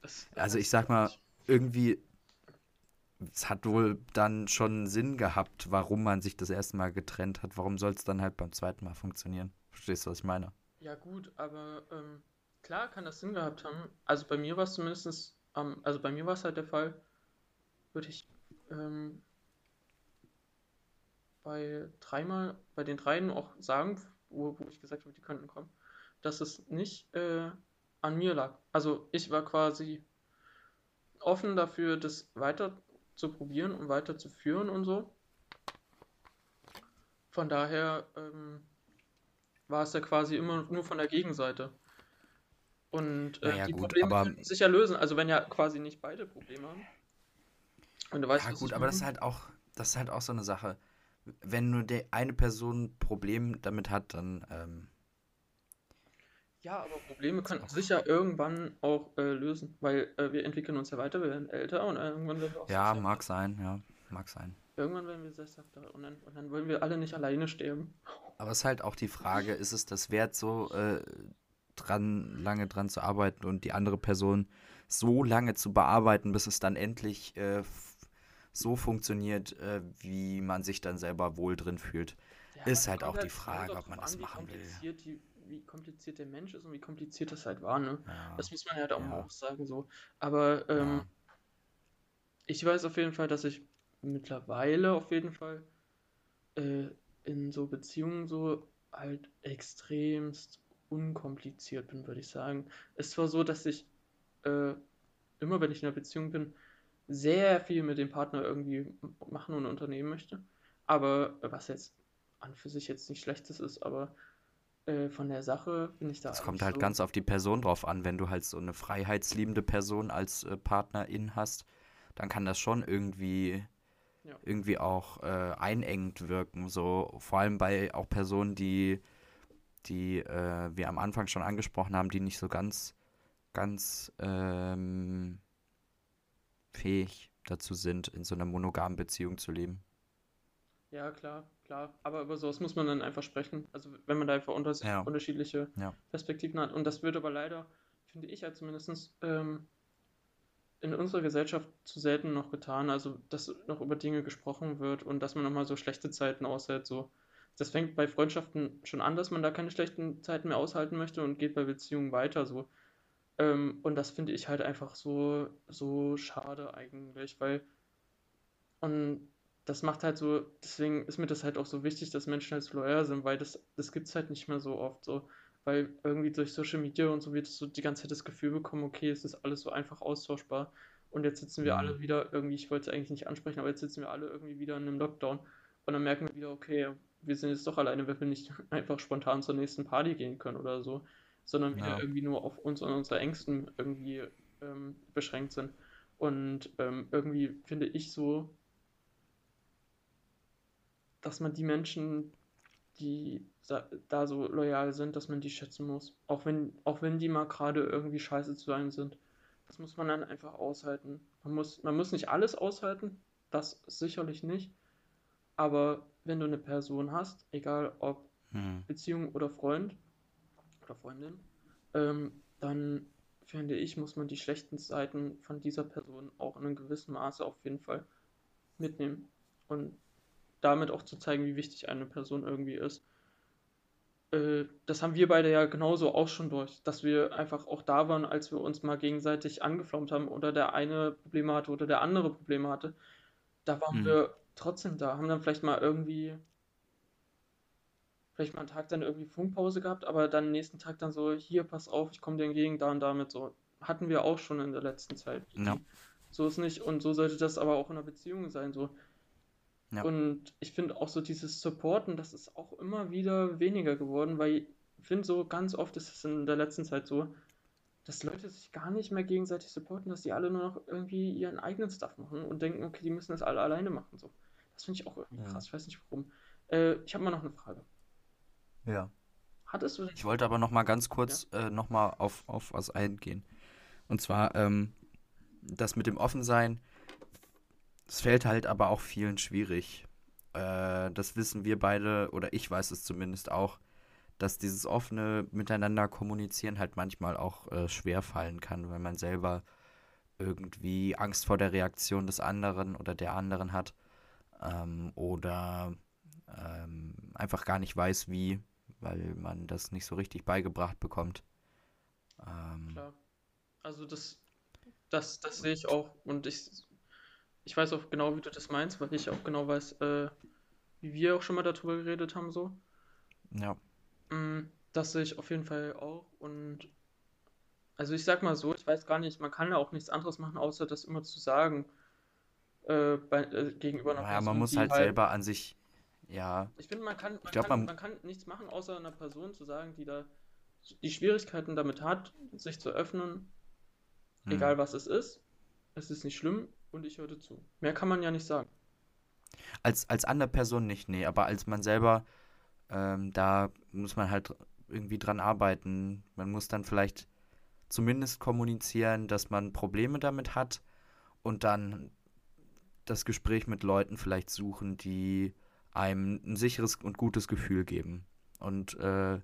Das, also ich sag mal, irgendwie, es hat wohl dann schon Sinn gehabt, warum man sich das erste Mal getrennt hat. Warum soll es dann halt beim zweiten Mal funktionieren? Verstehst du, was ich meine? Ja gut, aber ähm, Klar kann das Sinn gehabt haben. Also bei mir war es zumindest, ähm, also bei mir war es halt der Fall, würde ich ähm, bei dreimal, bei den dreien auch sagen, wo, wo ich gesagt habe, die könnten kommen, dass es nicht äh, an mir lag. Also ich war quasi offen dafür, das weiter zu probieren und weiter zu führen und so. Von daher ähm, war es ja quasi immer nur von der Gegenseite. Und äh, naja, die gut, Probleme aber, können sich ja lösen. Also wenn ja quasi nicht beide Probleme haben. Und du weißt, ja gut, aber das ist halt auch, das ist halt auch so eine Sache. Wenn nur der eine Person ein Problem damit hat, dann ähm, ja, aber Probleme können sich ja irgendwann auch äh, lösen, weil äh, wir entwickeln uns ja weiter, wir werden älter und irgendwann werden wir auch Ja, mag sein, ja, mag sein. Irgendwann werden wir sesshafter und dann, und dann wollen wir alle nicht alleine sterben. Aber es ist halt auch die Frage, ist es das wert, so äh, dran, lange dran zu arbeiten und die andere Person so lange zu bearbeiten, bis es dann endlich äh, so funktioniert, äh, wie man sich dann selber wohl drin fühlt. Ja, ist halt auch die Frage, ob man das machen will. Die, wie kompliziert der Mensch ist und wie kompliziert das halt war, ne? Ja, das muss man halt auch, ja. auch sagen so. Aber ähm, ich weiß auf jeden Fall, dass ich mittlerweile auf jeden Fall äh, in so Beziehungen so halt extremst unkompliziert bin, würde ich sagen. Es war so, dass ich äh, immer, wenn ich in einer Beziehung bin, sehr viel mit dem Partner irgendwie machen und unternehmen möchte. Aber was jetzt an für sich jetzt nicht schlechtes ist, aber äh, von der Sache bin ich da. Es kommt halt so ganz auf die Person drauf an. Wenn du halt so eine freiheitsliebende Person als äh, Partnerin hast, dann kann das schon irgendwie ja. irgendwie auch äh, einengend wirken. So vor allem bei auch Personen, die die äh, wir am Anfang schon angesprochen haben, die nicht so ganz, ganz ähm, fähig dazu sind, in so einer monogamen Beziehung zu leben. Ja, klar, klar. Aber über sowas muss man dann einfach sprechen. Also wenn man da einfach unter ja. unterschiedliche ja. Perspektiven hat. Und das wird aber leider, finde ich ja zumindest, ähm, in unserer Gesellschaft zu selten noch getan. Also dass noch über Dinge gesprochen wird und dass man nochmal so schlechte Zeiten aushält, so das fängt bei Freundschaften schon an, dass man da keine schlechten Zeiten mehr aushalten möchte und geht bei Beziehungen weiter so. Ähm, und das finde ich halt einfach so, so schade eigentlich, weil und das macht halt so, deswegen ist mir das halt auch so wichtig, dass Menschen halt so loyal sind, weil das, das gibt es halt nicht mehr so oft so. Weil irgendwie durch Social Media und so wird es so die ganze Zeit das Gefühl bekommen, okay, es ist alles so einfach austauschbar. Und jetzt sitzen wir alle Mhm. wieder irgendwie, ich wollte es eigentlich nicht ansprechen, aber jetzt sitzen wir alle irgendwie wieder in einem Lockdown. Und dann merken wir wieder, okay, wir sind jetzt doch alleine, weil wir nicht einfach spontan zur nächsten Party gehen können oder so, sondern wieder Ja. irgendwie nur auf uns und unsere Ängsten irgendwie ähm, beschränkt sind. Und ähm, irgendwie finde ich so, dass man die Menschen, die da so loyal sind, dass man die schätzen muss. Auch wenn, auch wenn die mal gerade irgendwie scheiße zu einem sind. Das muss man dann einfach aushalten. Man muss, man muss nicht alles aushalten, das sicherlich nicht. Aber wenn du eine Person hast, egal ob Hm. Beziehung oder Freund oder Freundin, ähm, dann finde ich, muss man die schlechten Seiten von dieser Person auch in einem gewissen Maße auf jeden Fall mitnehmen. Und damit auch zu zeigen, wie wichtig eine Person irgendwie ist. Äh, das haben wir beide ja genauso auch schon durch, dass wir einfach auch da waren, als wir uns mal gegenseitig angeflaumt haben oder der eine Probleme hatte oder der andere Probleme hatte. Da waren Hm. wir trotzdem da, haben dann vielleicht mal irgendwie, vielleicht mal einen Tag dann irgendwie Funkpause gehabt, aber dann nächsten Tag dann so, hier, pass auf, ich komme dir entgegen, da und damit so. Hatten wir auch schon in der letzten Zeit. Ja. So ist nicht, und so sollte das aber auch in einer Beziehung sein, so. Ja. Und ich finde auch so dieses Supporten, das ist auch immer wieder weniger geworden, weil ich finde so ganz oft ist es in der letzten Zeit so, dass Leute sich gar nicht mehr gegenseitig supporten, dass die alle nur noch irgendwie ihren eigenen Stuff machen und denken, okay, die müssen das alle alleine machen. So. Das finde ich auch irgendwie Ja. krass, ich weiß nicht warum. Äh, ich habe mal noch eine Frage. Ja. Hattest du denn... Ich wollte aber noch mal ganz kurz äh, noch mal auf, auf was eingehen. Und zwar ähm, das mit dem Offensein. Es fällt halt aber auch vielen schwierig. Äh, das wissen wir beide, oder ich weiß es zumindest auch, dass dieses offene Miteinander kommunizieren halt manchmal auch äh, schwer fallen kann, weil man selber irgendwie Angst vor der Reaktion des anderen oder der anderen hat. Ähm, oder ähm, einfach gar nicht weiß, wie, weil man das nicht so richtig beigebracht bekommt. Ähm, Klar. Also das, das, das sehe ich auch und ich, ich weiß auch genau, wie du das meinst, weil ich auch genau weiß, äh, wie wir auch schon mal darüber geredet haben, so. ja, Mm, Das sehe ich auf jeden Fall auch und also ich sag mal so, ich weiß gar nicht, man kann ja auch nichts anderes machen, außer das immer zu sagen, äh, bei, äh, gegenüber einer naja, man Person, muss die halt halt, selber an sich, ja, ich finde, man kann, man ich glaube, kann, man, man kann nichts machen, außer einer Person zu sagen, die da die Schwierigkeiten damit hat, sich zu öffnen, hm. egal was es ist, es ist nicht schlimm und ich dir zu. Mehr kann man ja nicht sagen. Als, als andere Person nicht, nee, aber als man selber, ähm, da muss man halt irgendwie dran arbeiten. Man muss dann vielleicht zumindest kommunizieren, dass man Probleme damit hat und dann das Gespräch mit Leuten vielleicht suchen, die einem ein sicheres und gutes Gefühl geben. Und äh,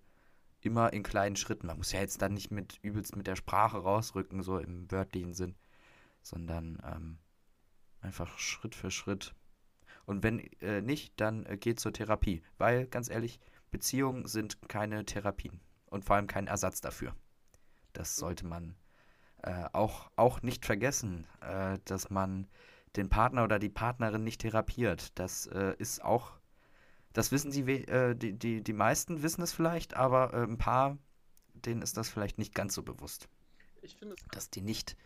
immer in kleinen Schritten. Man muss ja jetzt dann nicht mit übelst mit der Sprache rausrücken, so im wörtlichen Sinn, sondern ähm, einfach Schritt für Schritt. Und wenn äh, nicht, dann äh, geht zur Therapie. Weil, ganz ehrlich, Beziehungen sind keine Therapien. Und vor allem kein Ersatz dafür. Das sollte man äh, auch, auch nicht vergessen, äh, dass man den Partner oder die Partnerin nicht therapiert. Das äh, ist auch, das wissen die, äh, die, die, die meisten wissen es vielleicht, aber ein paar, denen ist das vielleicht nicht ganz so bewusst, Ich finde es dass die nicht,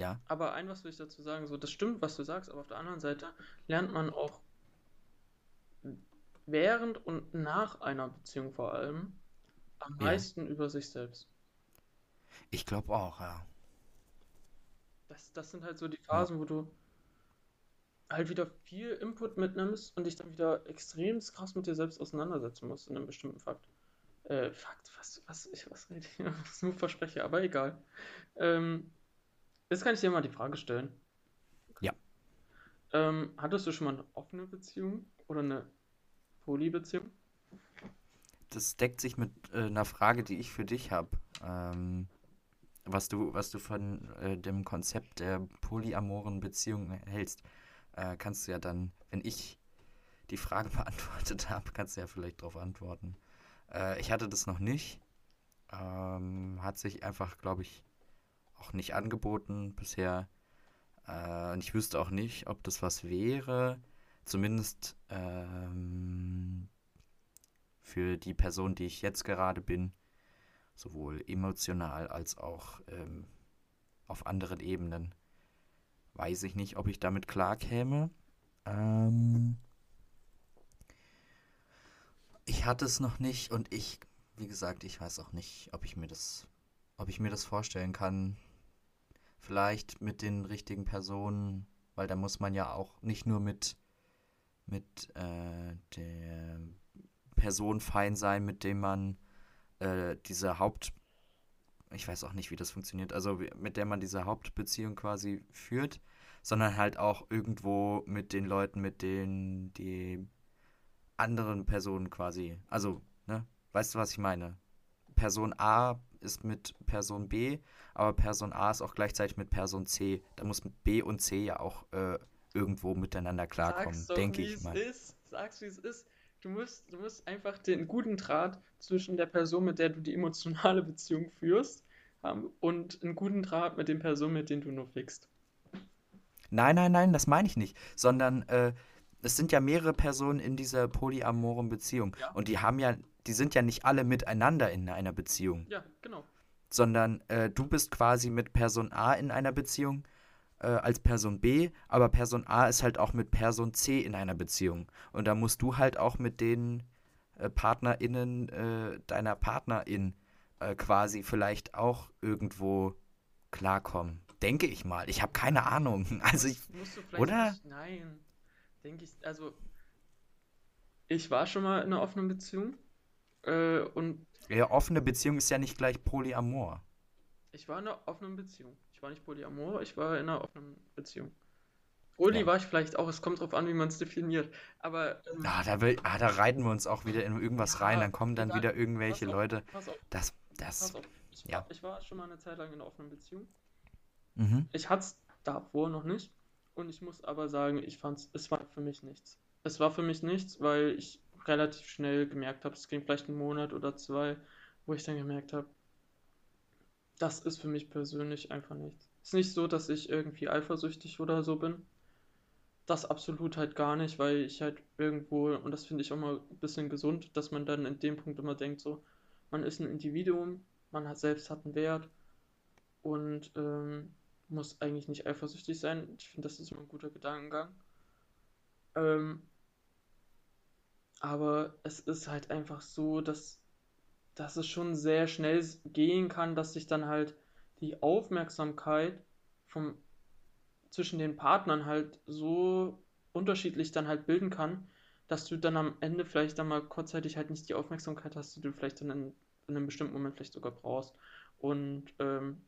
ja, Aber ein, was will ich dazu sagen, so, das stimmt, was du sagst, aber auf der anderen Seite lernt man auch während und nach einer Beziehung vor allem am ja, meisten über sich selbst. ich glaube auch, ja. Das, das sind halt so die Ja, Phasen, wo du halt wieder viel Input mitnimmst und dich dann wieder extrem krass mit dir selbst auseinandersetzen musst in einem bestimmten Fakt. Äh, Fakt, was, was, ich, was rede ich? Was nur Verspreche, aber egal. Ähm, jetzt kann ich dir mal die Frage stellen. ja. Ähm, hattest du schon mal eine offene Beziehung oder eine Polybeziehung? Das deckt sich mit äh, einer Frage, die ich für dich habe. Ähm, was du, was du von äh, dem Konzept der polyamoren Beziehung hältst, äh, kannst du ja dann, wenn ich die Frage beantwortet habe, kannst du ja vielleicht darauf antworten. Äh, ich hatte das noch nicht. Ähm, hat sich einfach, glaube ich, auch nicht angeboten bisher. Äh, und ich wüsste auch nicht, ob das was wäre. Zumindest ähm, für die Person, die ich jetzt gerade bin, sowohl emotional als auch ähm, auf anderen Ebenen. Weiß ich nicht, ob ich damit klarkäme. Ähm, ich hatte es noch nicht und ich, wie gesagt, ich weiß auch nicht, ob ich mir das, ob ich mir das vorstellen kann. Vielleicht mit den richtigen Personen, weil da muss man ja auch nicht nur mit, mit äh, der Person fein sein, mit dem man äh, diese Haupt, ich weiß auch nicht, wie das funktioniert, also mit der man diese Hauptbeziehung quasi führt, sondern halt auch irgendwo mit den Leuten, mit denen die anderen Personen quasi, also, ne, weißt du, was ich meine? Person A ist mit Person B, aber Person A ist auch gleichzeitig mit Person C. Da muss B und C ja auch äh, irgendwo miteinander klarkommen, denke ich mal. Ist. Sag's, wie es ist. Du musst, du musst einfach den guten Draht zwischen der Person, mit der du die emotionale Beziehung führst, haben und einen guten Draht mit den Personen, mit denen du nur fickst. Nein, nein, nein, das meine ich nicht. Sondern äh, es sind ja mehrere Personen in dieser polyamoren Beziehung. Ja. Und die haben ja, die sind ja nicht alle miteinander in einer Beziehung. Ja, genau. Sondern äh, du bist quasi mit Person A in einer Beziehung äh, als Person B, aber Person A ist halt auch mit Person C in einer Beziehung. Und da musst du halt auch mit den äh, PartnerInnen äh, deiner Partnerin äh, quasi vielleicht auch irgendwo klarkommen. Denke ich mal. Ich habe keine Ahnung. Also ich. oder? Nicht, nein. Denke ich. Also. Ich war schon mal in einer offenen Beziehung. Äh, und. Ja, offene Beziehung ist ja nicht gleich Polyamor. Ich war in einer offenen Beziehung. Ich war nicht Polyamor, ich war in einer offenen Beziehung. Uli ja. war ich vielleicht auch, es kommt drauf an, wie man es definiert. Aber. Ähm, ah, da will, ah, da reiten wir uns auch wieder in irgendwas ja, rein, dann kommen dann wieder irgendwelche auf, Leute. Pass auf. Das, das. Ich, ja. war, ich war schon mal eine Zeit lang in einer offenen Beziehung. Mhm. Ich hatte es davor noch nicht. Und ich muss aber sagen, ich fand es war für mich nichts. Es war für mich nichts, weil ich relativ schnell gemerkt habe, es ging vielleicht einen Monat oder zwei, wo ich dann gemerkt habe, das ist für mich persönlich einfach nichts. Ist nicht so, dass ich irgendwie eifersüchtig oder so bin. Das absolut halt gar nicht, weil ich halt irgendwo, und das finde ich auch mal ein bisschen gesund, dass man dann in dem Punkt immer denkt, so, man ist ein Individuum, man hat selbst hat einen Wert und ähm, muss eigentlich nicht eifersüchtig sein. Ich finde, das ist immer ein guter Gedankengang. Ähm, aber es ist halt einfach so, dass dass es schon sehr schnell gehen kann, dass sich dann halt die Aufmerksamkeit vom, zwischen den Partnern halt so unterschiedlich dann halt bilden kann, dass du dann am Ende vielleicht dann mal kurzzeitig halt nicht die Aufmerksamkeit hast, die du vielleicht dann in, in einem bestimmten Moment vielleicht sogar brauchst. Und ähm,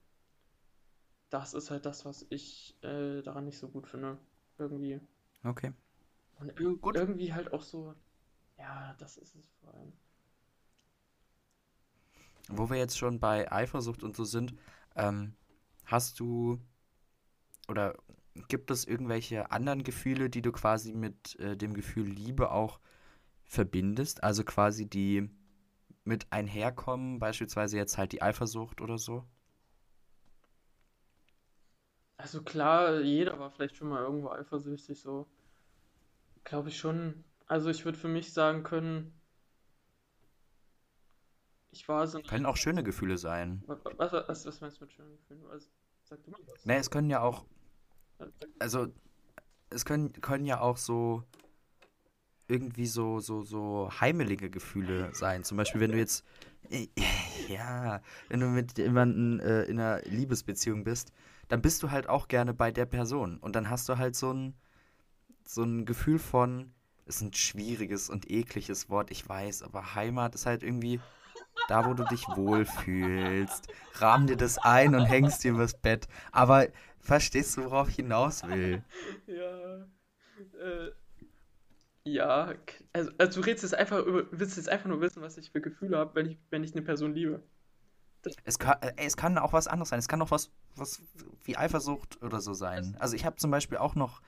das ist halt das, was ich äh, daran nicht so gut finde. Irgendwie. Okay. Und ir gut. irgendwie halt auch so, ja, das ist es vor allem. Wo wir jetzt schon bei Eifersucht und so sind, ähm, hast du oder gibt es irgendwelche anderen Gefühle, die du quasi mit äh, dem Gefühl Liebe auch verbindest? Also quasi die mit einherkommen, beispielsweise jetzt halt die Eifersucht oder so? Also klar, jeder war vielleicht schon mal irgendwo eifersüchtig, so. Glaube ich schon. Also ich würde für mich sagen können, ich war so. Können auch schöne Gefühle sein. Was, was, was meinst du mit schönen Gefühlen? Also, sag du mal was. Nee, es können ja auch. Also, es können, können ja auch so irgendwie so, so, so heimelige Gefühle sein. Zum Beispiel, wenn du jetzt, ja, wenn du mit jemandem äh, in einer Liebesbeziehung bist, dann bist du halt auch gerne bei der Person. Und dann hast du halt so ein, so ein Gefühl von, ist ein schwieriges und ekliges Wort, ich weiß, aber Heimat ist halt irgendwie da, wo du dich wohlfühlst. Rahm dir das ein und hängst dir übers Bett. Aber verstehst du, worauf ich hinaus will? Ja. Äh, ja, also, also du redest jetzt einfach über, willst jetzt einfach nur wissen, was ich für Gefühle habe, wenn ich, wenn ich eine Person liebe. es kann, äh, es kann auch was anderes sein. Es kann auch was, was wie Eifersucht oder so sein. Also ich habe zum Beispiel auch noch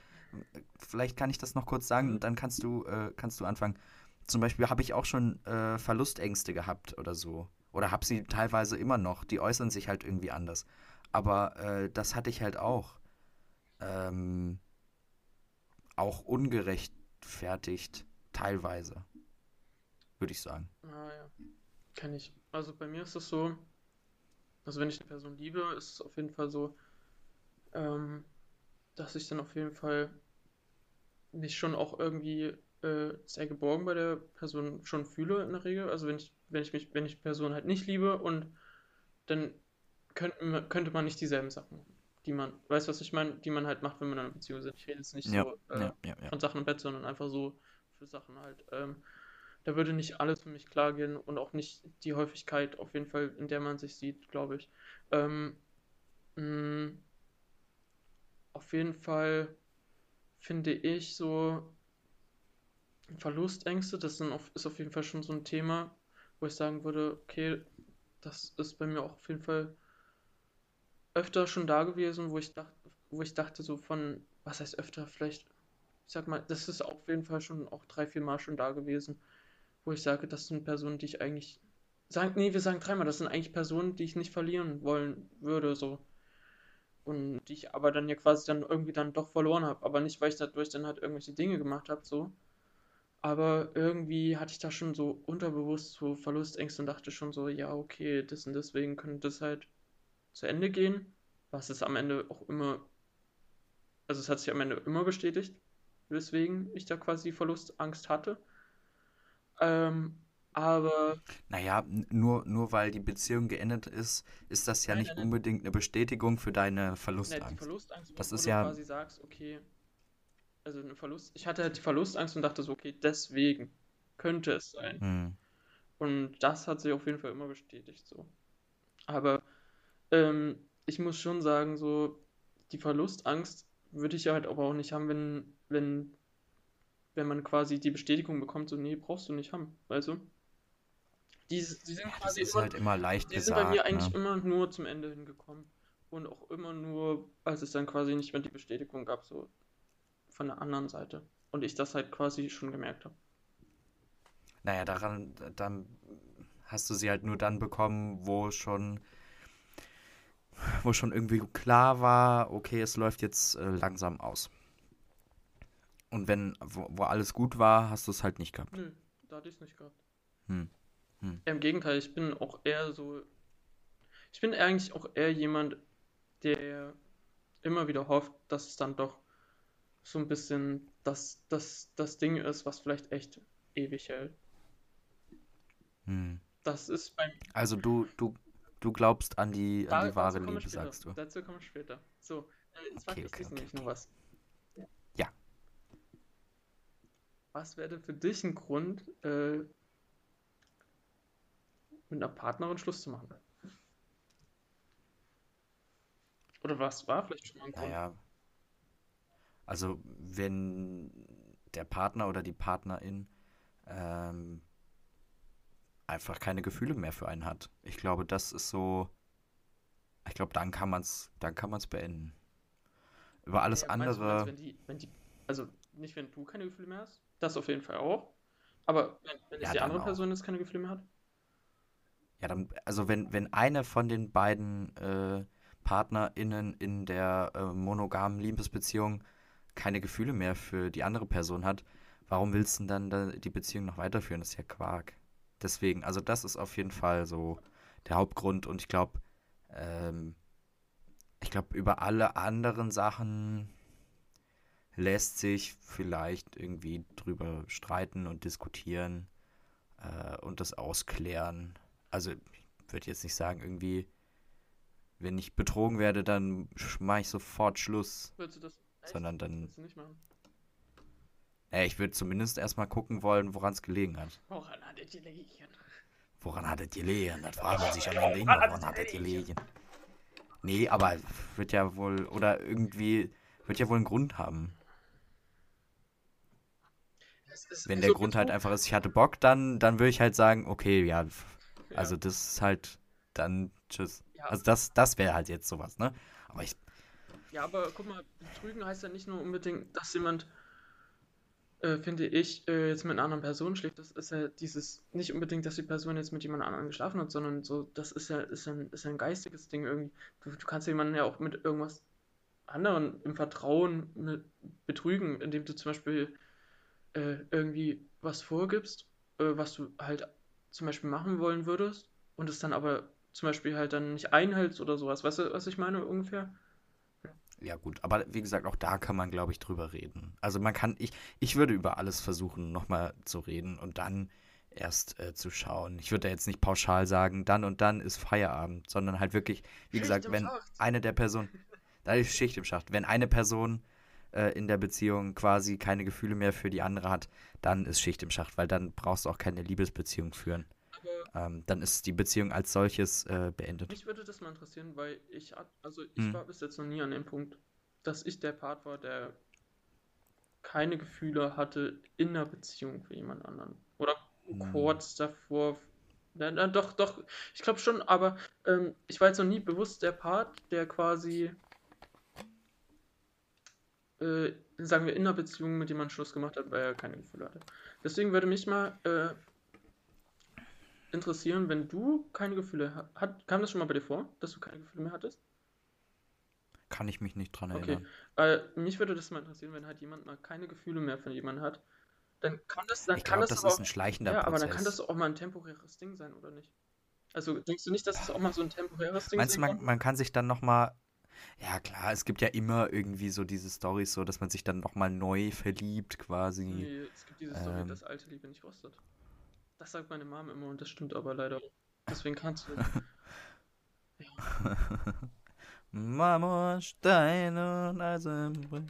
vielleicht kann ich das noch kurz sagen und dann kannst du, äh, kannst du anfangen. Zum Beispiel habe ich auch schon äh, Verlustängste gehabt oder so. Oder habe sie teilweise immer noch. Die äußern sich halt irgendwie anders. Aber äh, das hatte ich halt auch. Ähm, auch ungerechtfertigt, teilweise. Würde ich sagen. Ah ja, kann ich. Also bei mir ist es so, also wenn ich eine Person liebe, ist es auf jeden Fall so, ähm, dass ich dann auf jeden Fall mich schon auch irgendwie äh, sehr geborgen bei der Person schon fühle in der Regel. Also wenn ich, wenn ich mich, wenn ich die Person halt nicht liebe und dann könnte, könnte man nicht dieselben Sachen machen, die man, weißt du, was ich meine, die man halt macht, wenn man in einer Beziehung ist. Ich rede jetzt nicht Ja, so äh, ja, ja, ja. von Sachen im Bett, sondern einfach so für Sachen halt. Ähm, da würde nicht alles für mich klar gehen und auch nicht die Häufigkeit auf jeden Fall, in der man sich sieht, glaube ich. Ähm, mh, auf jeden Fall finde ich so Verlustängste, das sind auf, ist auf jeden Fall schon so ein Thema, wo ich sagen würde, okay, das ist bei mir auch auf jeden Fall öfter schon da gewesen, wo ich dachte, wo ich dachte so von, was heißt öfter, vielleicht, ich sag mal, das ist auf jeden Fall schon auch drei, vier Mal schon da gewesen, wo ich sage, das sind Personen, die ich eigentlich, sagen, nee, wir sagen dreimal, das sind eigentlich Personen, die ich nicht verlieren wollen würde, so. Und die ich aber dann ja quasi dann irgendwie dann doch verloren habe. Aber nicht, weil ich dadurch dann halt irgendwelche Dinge gemacht habe, so. Aber irgendwie hatte ich da schon so unterbewusst so Verlustängste und dachte schon so, ja, okay, das und deswegen könnte das halt zu Ende gehen. Was es am Ende auch immer, also es hat sich am Ende immer bestätigt, weswegen ich da quasi Verlustangst hatte. Ähm, aber Naja, nur, nur weil die Beziehung geendet ist, ist das ja nein, nicht nein, nein. unbedingt eine Bestätigung für deine Ne, die Verlustangst. Verlustangst, Das ist du ja, quasi sagst, okay, also eine Verlust, ich hatte halt die Verlustangst und dachte so, okay, deswegen könnte es sein. hm, Und das hat sich auf jeden Fall immer bestätigt, so. Aber ähm, ich muss schon sagen, so, die Verlustangst würde ich ja halt aber auch nicht haben, wenn, wenn, wenn man quasi die Bestätigung bekommt, so, nee, brauchst du nicht haben, weißt du? Die, die sind ja, das quasi ist immer, halt immer leicht die sind bei mir gesagt, eigentlich ne? immer nur zum Ende hingekommen. Und auch immer nur, als es dann quasi nicht mehr die Bestätigung gab, so von der anderen Seite. Und ich das halt quasi schon gemerkt habe. Naja, daran, dann hast du sie halt nur dann bekommen, wo schon, wo schon irgendwie klar war, okay, es läuft jetzt äh, langsam aus. Und wenn, wo, wo alles gut war, hast du es halt nicht gehabt. Nö, da hatte ich es nicht gehabt. Hm, hm. Im Gegenteil, ich bin auch eher so, ich bin eigentlich auch eher jemand, der immer wieder hofft, dass es dann doch so ein bisschen das, das, das Ding ist, was vielleicht echt ewig hält. Hm. Das ist beim, Also du, du, du glaubst an die, an die wahre Liebe, später. sagst du. Dazu kommen wir später. So, äh, jetzt frage Okay, ich okay, okay, nämlich noch okay. was. Ja. Was wäre denn für dich ein Grund, äh, mit einer Partnerin Schluss zu machen? Oder was war vielleicht schon mal ein Grund? Naja, also wenn der Partner oder die Partnerin ähm, einfach keine Gefühle mehr für einen hat. Ich glaube, das ist so, ich glaube, dann kann man's, dann kann man's beenden. Über alles Ja, du, meinst andere, wenn die, wenn die, also nicht wenn du keine Gefühle mehr hast, das auf jeden Fall auch, aber wenn, wenn es ja, die andere auch. Person jetzt keine Gefühle mehr hat? Ja, dann, also wenn, wenn eine von den beiden äh, PartnerInnen in der äh, monogamen Liebesbeziehung keine Gefühle mehr für die andere Person hat, warum willst du denn dann da die Beziehung noch weiterführen? Das ist ja Quark. Deswegen, also das ist auf jeden Fall so der Hauptgrund und ich glaube, ähm, ich glaube, über alle anderen Sachen lässt sich vielleicht irgendwie drüber streiten und diskutieren äh, und das ausklären. Also ich würde jetzt nicht sagen, irgendwie, wenn ich betrogen werde, dann mache ich sofort Schluss, Würdest du das, echt? sondern Das dann, du nicht machen? äh, ich würde zumindest erstmal gucken wollen, woran es gelegen hat. Woran hat die gelegen? Woran hat es gelegen? Das fragt man sich am Ende Woran immer, woran es hat es gelegen? Nee, aber wird ja wohl, oder irgendwie, wird ja wohl einen Grund haben. Es Wenn der so Grund halt einfach ist, ich hatte Bock, dann, dann würde ich halt sagen, okay, ja, Ja, also das ist halt, dann tschüss. ja, Also das, das wäre halt jetzt sowas, ne? Aber ich, Ja, aber guck mal, betrügen heißt ja nicht nur unbedingt, dass jemand, äh, finde ich, äh, jetzt mit einer anderen Person schläft. Das ist ja dieses, nicht unbedingt, dass die Person jetzt mit jemand anderem geschlafen hat, sondern so, das ist ja, ist ja ein, ist ja ein geistiges Ding irgendwie. Du, du kannst jemanden ja auch mit irgendwas anderen im Vertrauen mit betrügen, indem du zum Beispiel äh, irgendwie was vorgibst, äh, was du halt zum Beispiel machen wollen würdest und es dann aber zum Beispiel halt dann nicht einhältst oder sowas. Weißt du, was ich meine ungefähr? Ja, gut, aber wie gesagt, auch da kann man, glaube ich, drüber reden. Also man kann, ich, ich würde über alles versuchen, nochmal zu reden und dann erst äh, zu schauen. Ich würde da jetzt nicht pauschal sagen, dann und dann ist Feierabend, sondern halt wirklich, wie Schicht gesagt, wenn Schacht. eine der Personen, da ist Schicht im Schacht, wenn eine Person äh, in der Beziehung quasi keine Gefühle mehr für die andere hat, dann ist Schicht im Schacht, weil dann brauchst du auch keine Liebesbeziehung führen. Ähm, dann ist die Beziehung als solches äh, beendet. mich würde das mal interessieren, weil ich, hat- also ich Hm. war bis jetzt noch nie an dem Punkt, dass ich der Part war, der keine Gefühle hatte in einer Beziehung für jemand anderen. Oder Hm. kurz davor. Na, na, doch, doch, ich glaube schon, aber ähm, ich war jetzt noch nie bewusst der Part, der quasi, äh, sagen wir, in einer Beziehung mit jemandem Schluss gemacht hat, weil er keine Gefühle hatte. Deswegen würde mich mal äh, interessieren, wenn du keine Gefühle ha- hat, kam das schon mal bei dir vor, dass du keine Gefühle mehr hattest? Kann ich mich nicht dran Okay, erinnern. weil mich würde das mal interessieren, wenn halt jemand mal keine Gefühle mehr von jemandem hat, dann kann das, dann Ich kann glaube, das das ist ein schleichender Ja, aber dann kann Prozess. das auch mal ein temporäres Ding sein, oder nicht? Also denkst du nicht, dass es auch mal so ein temporäres Ding Meinst du, man, man kann sich dann nochmal. Ja, klar, es gibt ja immer irgendwie so diese Storys, so dass man sich dann nochmal neu verliebt, quasi. Nee, es gibt diese Story, Ähm, dass alte Liebe nicht rostet. Das sagt meine Mom immer und das stimmt aber leider. Deswegen kannst du. Marmorstein und Eisenbrück.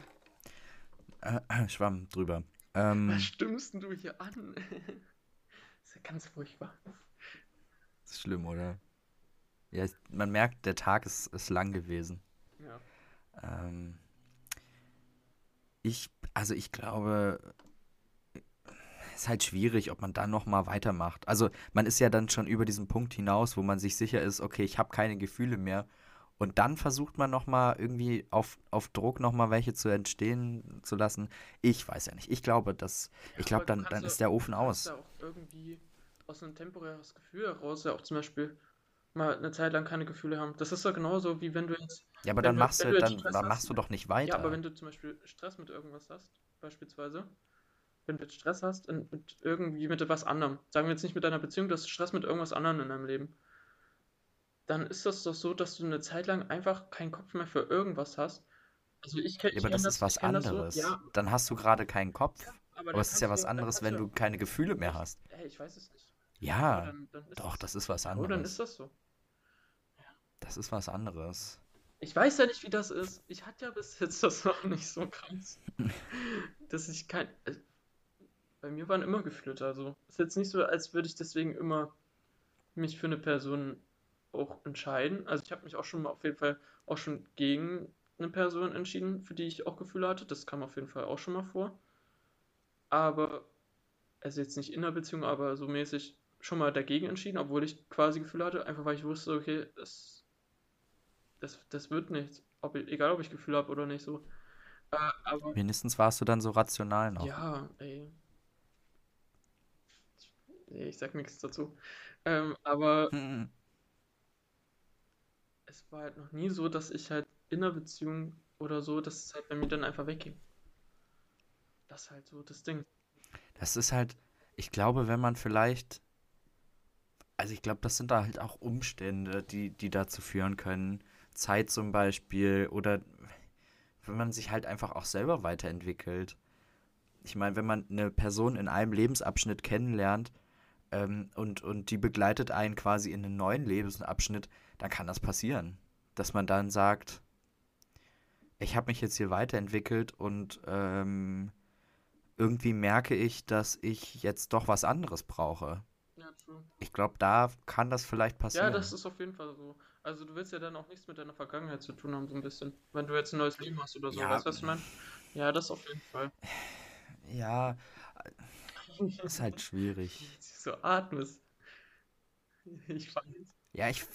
Äh, Schwamm drüber. Ähm, Was stimmst du hier an? Das ist ja ganz furchtbar. ist schlimm, oder? Ja, man merkt, der Tag ist, ist lang gewesen. Ja. Ähm, ich, also ich glaube, es ist halt schwierig, ob man dann nochmal weitermacht. Also man ist ja dann schon über diesen Punkt hinaus, wo man sich sicher ist, okay, ich habe keine Gefühle mehr. Und dann versucht man nochmal irgendwie auf, auf Druck nochmal welche zu entstehen zu lassen. Ich weiß ja nicht. Ich glaube, dass, ich glaube, dann, dann ist ja- der Ofen aus. ja auch irgendwie aus einem temporäres Gefühl heraus ja auch zum Beispiel mal eine Zeit lang keine Gefühle haben. Das ist ja genauso wie wenn du jetzt. Ja, aber dann du- machst du, dann, dann machst du doch nicht Ja, aber weiter. wenn du zum Beispiel Stress mit irgendwas hast, beispielsweise, wenn du jetzt Stress hast in, mit irgendwie mit etwas anderem, sagen wir jetzt nicht mit deiner Beziehung, du hast Stress mit irgendwas anderem in deinem Leben, dann ist das doch so, dass du eine Zeit lang einfach keinen Kopf mehr für irgendwas hast. Also ich, kenn- Ja, ich aber das kenn ist was das so, anderes. ja, Dann hast du gerade keinen Kopf. aber Aber dann es ist ja was anderes, wenn du keine Gefühle mehr hast. Hey, ich weiß es nicht. Aber Ja, dann, dann doch, es, das ist was oh, dann anderes. ist das so. Das ist was anderes. Ich weiß ja nicht, wie das ist. Ich hatte ja bis jetzt das noch nicht so krass, dass ich kein. äh, Bei mir waren immer Gefühle da. Also ist jetzt nicht so, als würde ich deswegen immer mich für eine Person auch entscheiden. Also ich habe mich auch schon mal auf jeden Fall auch schon gegen eine Person entschieden, für die ich auch Gefühle hatte. Das kam auf jeden Fall auch schon mal vor. Aber, also jetzt nicht in der Beziehung, aber so mäßig schon mal dagegen entschieden, obwohl ich quasi Gefühle hatte, einfach weil ich wusste, okay, das, das, das wird nichts. Ob, ich- egal, ob ich Gefühle habe oder nicht so. Äh, aber Wenigstens warst du dann so rational noch. ja, ey. Nee, ich sag nichts dazu. Ähm, aber Hm. es war halt noch nie so, dass ich halt in einer Beziehung oder so, dass es halt bei mir dann einfach wegging. Das ist halt so das Ding. Das ist halt, ich glaube, wenn man vielleicht, also ich glaube, das sind da halt auch Umstände, die, die dazu führen können. Zeit zum Beispiel oder wenn man sich halt einfach auch selber weiterentwickelt. Ich meine, wenn man eine Person in einem Lebensabschnitt kennenlernt ähm, und, und die begleitet einen quasi in einen neuen Lebensabschnitt, dann kann das passieren. Dass man dann sagt, ich habe mich jetzt hier weiterentwickelt und ähm, irgendwie merke ich, dass ich jetzt doch was anderes brauche. Ja, true. Ich glaube, da kann das vielleicht Ja, passieren. das ist auf jeden Fall so. Also du willst ja dann auch nichts mit deiner Vergangenheit zu tun haben, so ein bisschen. Wenn du jetzt ein neues Leben hast oder so, Ja. weißt du, was ich meine? Ja, das auf jeden Fall. Ja, ist halt schwierig. So atmest. Ich fand Ja, ich,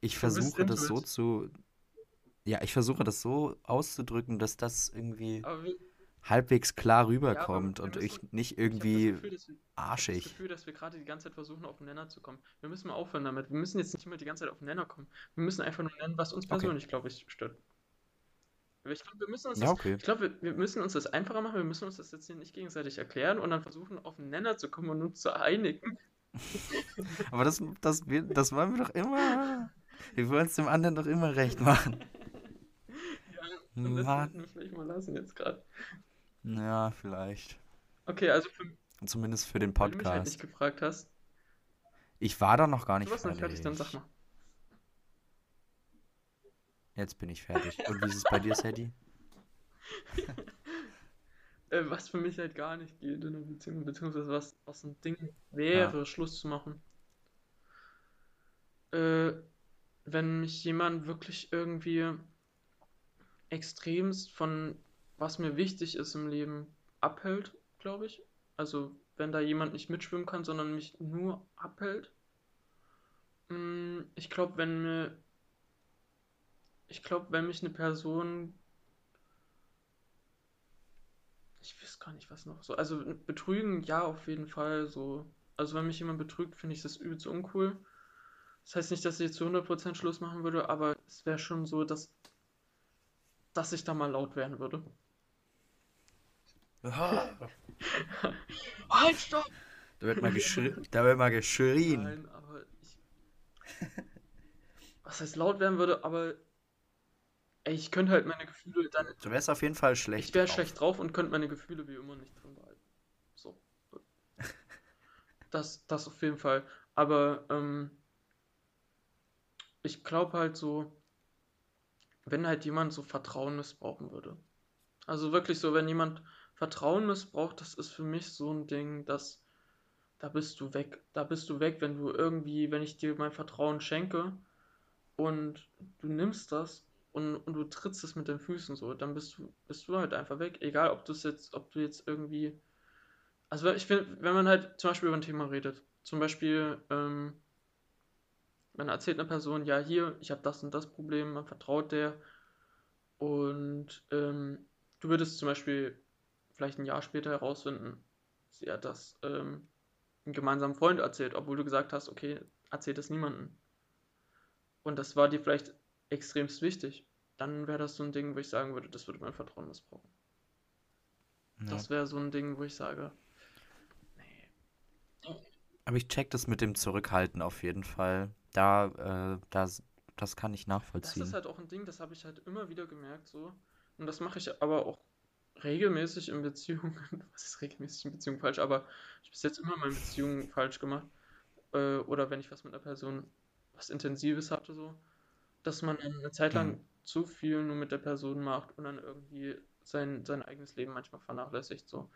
ich Du versuche das so zu. ja, ich versuche das so auszudrücken, dass das irgendwie Aber wir, halbwegs klar ja, rüberkommt wir und müssen, ich nicht ich habe das irgendwie Gefühl, wir, ich habe das arschig. Gefühl, dass wir gerade die ganze Zeit versuchen, auf den Nenner zu kommen. Wir müssen mal aufhören damit. Wir müssen jetzt nicht immer die ganze Zeit auf den Nenner kommen. Wir müssen einfach nur nennen, was uns Okay. persönlich, glaube ich, stört. Aber ich glaube, wir müssen uns Ja, das, okay. ich glaube, wir, wir müssen uns das einfacher machen. Wir müssen uns das jetzt hier nicht gegenseitig erklären und dann versuchen, auf den Nenner zu kommen und uns zu einigen. Aber das, das, wir- das wollen wir doch immer. Wir wollen es dem anderen doch immer recht machen. Ja, das Mann. wir vielleicht mal lassen jetzt gerade. Ja, vielleicht. Okay, also für, Zumindest für den weil du mich halt nicht Podcast. gefragt hast. Ich war da noch gar Du nicht warst noch nicht fertig, dann sag fertig. mal. Jetzt bin ich fertig. Und wie ist es bei dir, Sadie? Äh, was für mich halt gar nicht geht in einer Beziehung, beziehungsweise was aus dem Ding Ja. wäre, Schluss zu machen. Äh, wenn mich jemand wirklich irgendwie extremst von was mir wichtig ist im Leben abhält, glaube ich. Also wenn da jemand nicht mitschwimmen kann, sondern mich nur abhält. Mm, Ich glaube, wenn mir, ich glaube, wenn mich eine Person, ich weiß gar nicht, was noch so, also betrügen, ja, auf jeden Fall so. Also wenn mich jemand betrügt, finde ich das übelst uncool. Das heißt nicht, dass ich jetzt zu 100% Schluss machen würde, aber es wäre schon so, dass, dass ich da mal laut werden würde. Da Halt, stopp! wird mal geschri da wird mal geschrien. Nein, aber ich, was heißt laut werden würde, aber ey, ich könnte halt meine Gefühle dann, Du wärst auf jeden Fall ich schlecht wäre drauf. schlecht drauf und könnte meine Gefühle wie immer nicht drin behalten. So, das, das auf jeden Fall. Aber ähm, ich glaube halt so, wenn halt jemand so Vertrauen missbrauchen würde. Also wirklich so, wenn jemand Vertrauen missbraucht, das ist für mich so ein Ding, dass da bist du weg. Da bist du weg, wenn du irgendwie, wenn ich dir mein Vertrauen schenke und du nimmst das und, und du trittst es mit den Füßen so, dann bist du, bist du halt einfach weg. Egal, ob du es jetzt, ob du jetzt irgendwie. Also ich finde, wenn man halt zum Beispiel über ein Thema redet, zum Beispiel, ähm, man erzählt einer Person, ja, hier, ich habe das und das Problem, man vertraut der und ähm, du würdest zum Beispiel vielleicht ein Jahr später herausfinden, sie hat das ähm, einem gemeinsamen Freund erzählt, obwohl du gesagt hast, okay, erzähl das niemandem. Und das war dir vielleicht extremst wichtig. Dann wäre das so ein Ding, wo ich sagen würde, das würde mein Vertrauen missbrauchen. Ja. Das wäre so ein Ding, wo ich sage, nee. Aber ich check das mit dem Zurückhalten auf jeden Fall. Da, äh, das, das kann ich Das ist nachvollziehen. halt auch ein Ding, das habe ich halt immer wieder gemerkt so. Und das mache ich aber auch regelmäßig in Beziehungen. Was ist regelmäßig in Beziehungen falsch? Aber ich habe bis jetzt immer in meinen Beziehungen falsch gemacht. Äh, oder wenn ich was mit einer Person, was Intensives hatte so, dass man eine Zeit Mhm. lang zu viel nur mit der Person macht und dann irgendwie sein, sein eigenes Leben manchmal vernachlässigt so.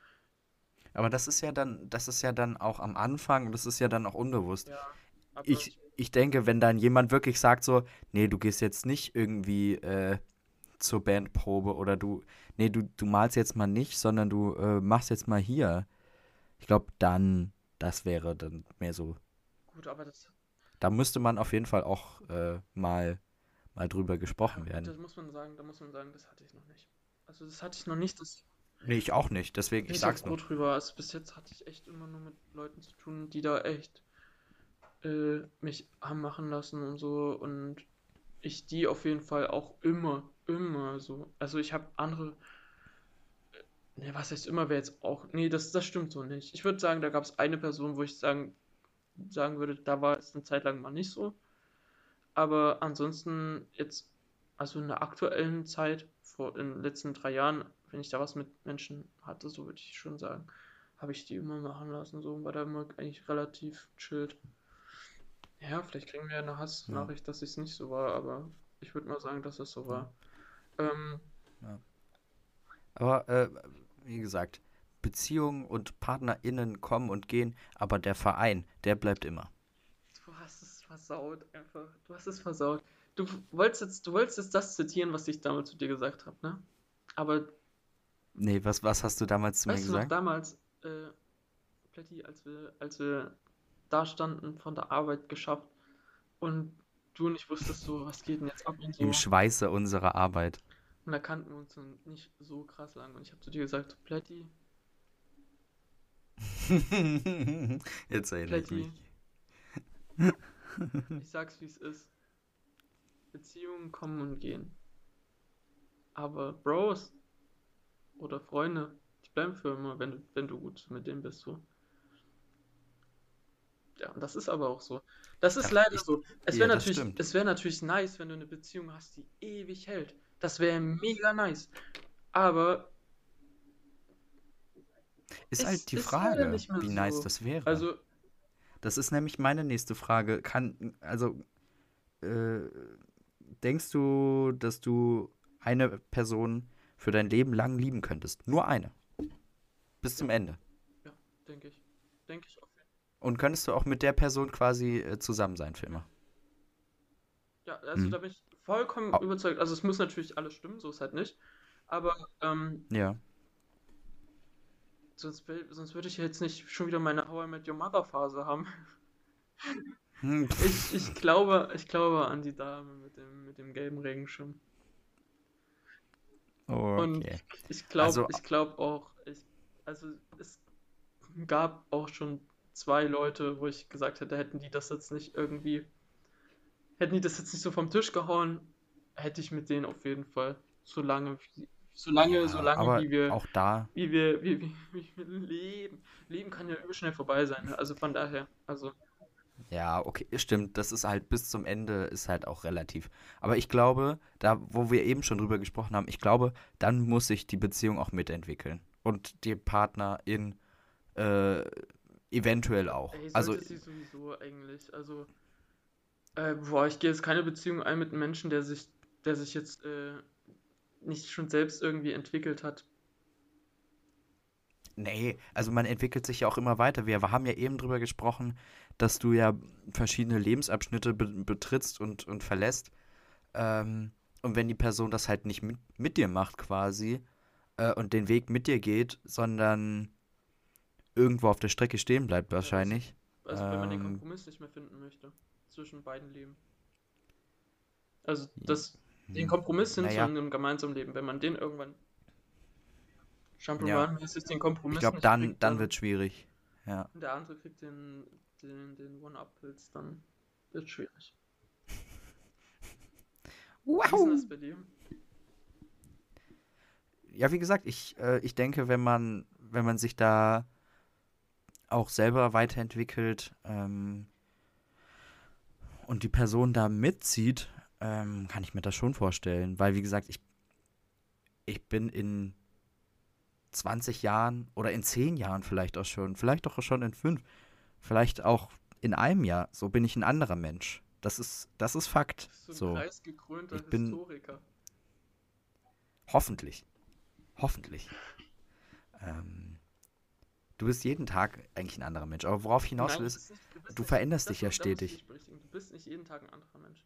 Aber das ist ja dann, das ist ja dann auch am Anfang, das ist ja dann auch unbewusst. Ja, ich, ich denke, wenn dann jemand wirklich sagt so, nee, du gehst jetzt nicht irgendwie äh, zur Bandprobe oder du, nee, du, du malst jetzt mal nicht, sondern du äh, machst jetzt mal hier. Ich glaube, dann, das wäre dann mehr so. gut, aber das, Da müsste man auf jeden Fall auch äh, mal, mal drüber gesprochen ja, das werden. muss man sagen, da muss man sagen, das hatte ich noch nicht. Also das hatte ich noch nicht, das Nee, ich auch nicht, deswegen, ich ich sag's nur. drüber. Also bis jetzt hatte ich echt immer nur mit Leuten zu tun, die da echt äh, mich haben machen lassen und so und ich die auf jeden Fall auch immer, immer so. Also ich habe andere, ne, was heißt immer, wäre jetzt auch, nee, das, das stimmt so nicht. Ich würde sagen, da gab es eine Person, wo ich sagen, sagen würde, da war es eine Zeit lang mal nicht so. Aber ansonsten jetzt, also in der aktuellen Zeit, vor in den letzten drei Jahren, wenn ich da was mit Menschen hatte, so würde ich schon sagen, habe ich die immer machen lassen, so war da immer eigentlich relativ chillt. Ja, vielleicht kriegen wir ja eine Ja, Hassnachricht, dass es nicht so war, aber ich würde mal sagen, dass es so ja, war. Ähm, ja. Aber äh, wie gesagt, Beziehungen und PartnerInnen kommen und gehen, aber der Verein, der bleibt immer. du hast es versaut einfach. Du hast es versaut. Du wolltest jetzt, du wolltest jetzt das zitieren, was ich damals zu dir gesagt habe, ne? Aber Nee, was, was hast du damals zu mir weißt du gesagt? damals, äh, Plätti, als wir, als wir da standen, von der Arbeit geschafft und du und ich wusstest so, was geht denn jetzt ab und Im so. Schweiße unserer Arbeit. Und da kannten wir uns nicht so krass lang. Und ich habe zu dir gesagt, Plätti, Jetzt erinnere ich mich. Ich sag's wie es ist. Beziehungen kommen und gehen. Aber Bros oder Freunde, die bleiben für immer, wenn du, wenn du gut mit denen bist, so. Ja, und das ist aber auch so. Das ist Ja, leider ich, so. Es ja, wäre das natürlich, es wäre natürlich nice, wenn du eine Beziehung hast, die ewig hält. Das wäre mega nice. Aber Ist halt die Frage, wie nice so. das wäre. Also, Das ist nämlich meine nächste Frage. Kann, also, äh, denkst du, dass du eine Person für dein Leben lang lieben könntest? Nur eine. Bis zum ja, Ende. ja, denke ich. Denke ich auch. Und könntest du auch mit der Person quasi äh, zusammen sein für immer? Ja, also Hm. da bin ich vollkommen Au- überzeugt. Also es muss natürlich alles stimmen, so ist halt nicht. Aber ähm, Ja. sonst, sonst würde ich jetzt nicht schon wieder meine How I Met Your Mother Phase haben. Hm, Ich, ich glaube, ich glaube an die Dame mit dem, mit dem gelben Regenschirm. Und Okay. ich glaube, Also, ich glaube auch, ich, also es gab auch schon zwei Leute, wo ich gesagt hätte, hätten die das jetzt nicht irgendwie, hätten die das jetzt nicht so vom Tisch gehauen, hätte ich mit denen auf jeden Fall so lange, so lange, ja, so lange, wie wir, auch da, wie wir, wie, wie, wie wir leben. Leben kann ja übel schnell vorbei sein. ne? Also von daher, also ja, okay, stimmt, das ist halt bis zum Ende ist halt auch relativ. Aber ich glaube, da, wo wir eben schon drüber gesprochen haben, ich glaube, dann muss sich die Beziehung auch mitentwickeln. Und die Partnerin äh, eventuell auch. ey, Also, sie sowieso eigentlich. Also, äh, boah, ich gehe jetzt keine Beziehung ein mit einem Menschen, der sich, der sich jetzt äh, nicht schon selbst irgendwie entwickelt hat. nee, also man entwickelt sich ja auch immer weiter. Wir haben ja eben drüber gesprochen, dass du ja verschiedene Lebensabschnitte be betrittst und, und verlässt. Ähm, und wenn die Person das halt nicht mit, mit dir macht quasi äh, und den Weg mit dir geht, sondern irgendwo auf der Strecke stehen bleibt Ja, also, wahrscheinlich. also wenn man den Ähm, Kompromiss nicht mehr finden möchte zwischen beiden Leben. Also das, den hm, Kompromiss hin zu naja, einem gemeinsamen Leben, wenn man den irgendwann ja. Jump'n'Run-mäßig den Ich Kompromiss glaube, nicht dann, kriegt, dann dann wird schwierig. Ja. und der andere kriegt den, den, den One-Up-Pilz, dann wird schwierig. Wie ist Wow. das bei dir? Ja, wie gesagt, ich, äh, ich denke, wenn man, wenn man sich da auch selber weiterentwickelt ähm, und die Person da mitzieht, ähm, kann ich mir das schon vorstellen. Weil, wie gesagt, ich, ich bin in 20 Jahren oder in 10 Jahren vielleicht auch schon, vielleicht auch schon in 5, vielleicht auch in einem Jahr, so bin ich ein anderer Mensch. Das ist, das ist Fakt. So, preisgekrönter ich bin Historiker? hoffentlich, hoffentlich. Ähm, du bist jeden Tag eigentlich ein anderer Mensch. Aber worauf hinaus Nein, will, du nicht, du du veränderst dich ja stetig. Du bist nicht jeden Tag ein anderer Mensch.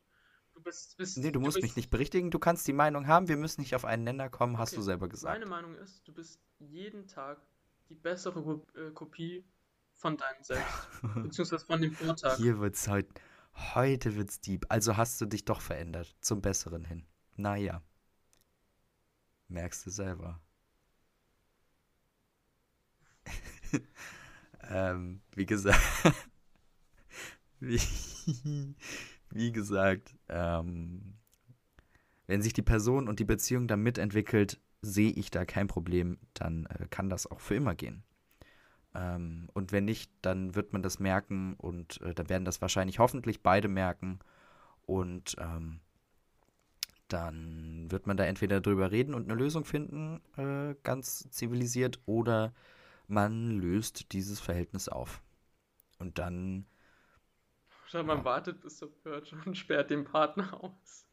Du bist, bist, Nee, du du musst mich bist, nicht berichtigen, du kannst die Meinung haben, wir müssen nicht auf einen Nenner kommen, hast du okay, selber meine gesagt. Meinung ist, du bist jeden Tag die bessere äh, Kopie von deinem Selbst, beziehungsweise von dem Vortag. Hier wird's heute, heute wird's deep. Also hast du dich doch verändert, zum Besseren hin. Naja, merkst du selber. Ähm, wie gesagt, wie, wie gesagt, ähm, wenn sich die Person und die Beziehung dann mitentwickelt, sehe ich da kein Problem, dann äh, kann das auch für immer gehen. Ähm, und wenn nicht, dann wird man das merken und äh, dann werden das wahrscheinlich hoffentlich beide merken und ähm, dann wird man da entweder drüber reden und eine Lösung finden, äh, ganz zivilisiert, oder man löst dieses Verhältnis auf. Und dann, Schau, man ja. wartet bis zur Purge und sperrt den Partner aus.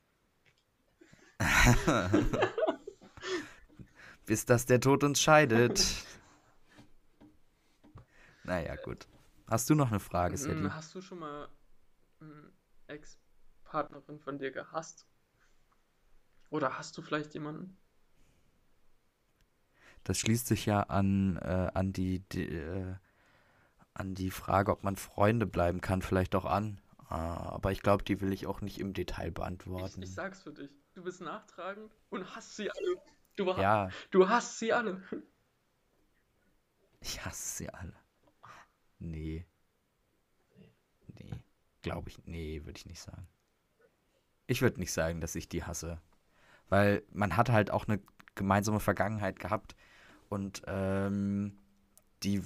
bis dass der Tod uns scheidet. Naja, gut. Hast du noch eine Frage, Sadie? Mm, Hast du schon mal eine Ex-Partnerin von dir gehasst? Oder hast du vielleicht jemanden? Das schließt sich ja an, äh, an die, die äh, an die Frage, ob man Freunde bleiben kann, vielleicht auch an. Ah, aber ich glaube, die will ich auch nicht im Detail Ich, ich beantworten. sag's für dich. Du bist nachtragend und hast sie alle. Du, Ja, du hast sie alle. ich hasse sie alle. Nee, nee. Glaube ich, nee, würde ich nicht sagen. Ich würde nicht sagen, dass ich die hasse. Weil man hat halt auch eine gemeinsame Vergangenheit gehabt und ähm, die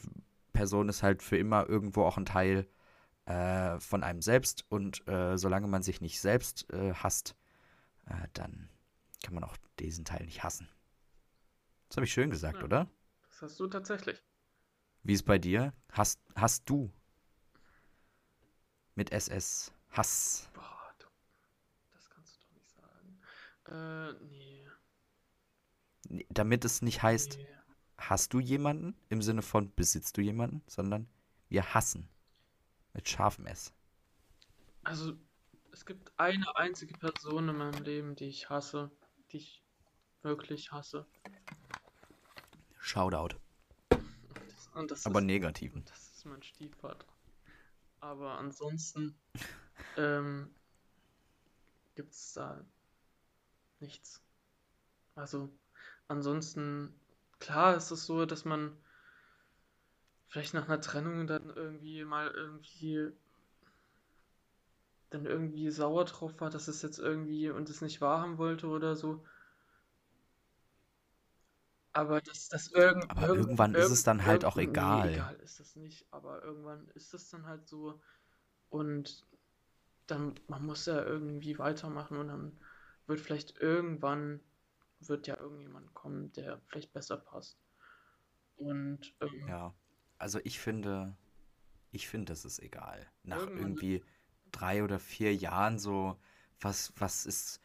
Person ist halt für immer irgendwo auch ein Teil äh, von einem selbst und äh, solange man sich nicht selbst äh, hasst, äh, dann kann man auch diesen Teil nicht hassen. Das habe ich schön gesagt, Ja. oder? Das hast du tatsächlich. Wie ist bei dir? Hast, hast du mit SS Hass? Boah, du, das kannst du doch nicht sagen. Äh, nee, Nee, Damit es nicht heißt, nee. Hast du jemanden im Sinne von besitzt du jemanden, sondern wir hassen. Mit scharfem S. Also, es gibt eine einzige Person in meinem Leben, die ich hasse, die ich wirklich hasse. Shoutout. Das, Aber ist, negativen. das ist mein Stiefvater. Aber ansonsten ähm, gibt es da nichts. Also, ansonsten, klar ist es so, dass man vielleicht nach einer Trennung dann irgendwie mal irgendwie dann irgendwie sauer drauf war, dass es jetzt irgendwie und es nicht wahrhaben wollte oder so. Aber dass das irgend, Aber irgend, irgendwann ist es irgend, dann halt auch irgend, nee, egal. egal ist das nicht, aber irgendwann ist es dann halt so und dann, man muss ja irgendwie weitermachen und dann wird vielleicht irgendwann, wird ja irgendjemand kommen, der vielleicht besser passt. Und ähm, Ja. Also ich finde, ich finde, es ist egal. Nach irgendwie drei oder vier Jahren so, was, was ist,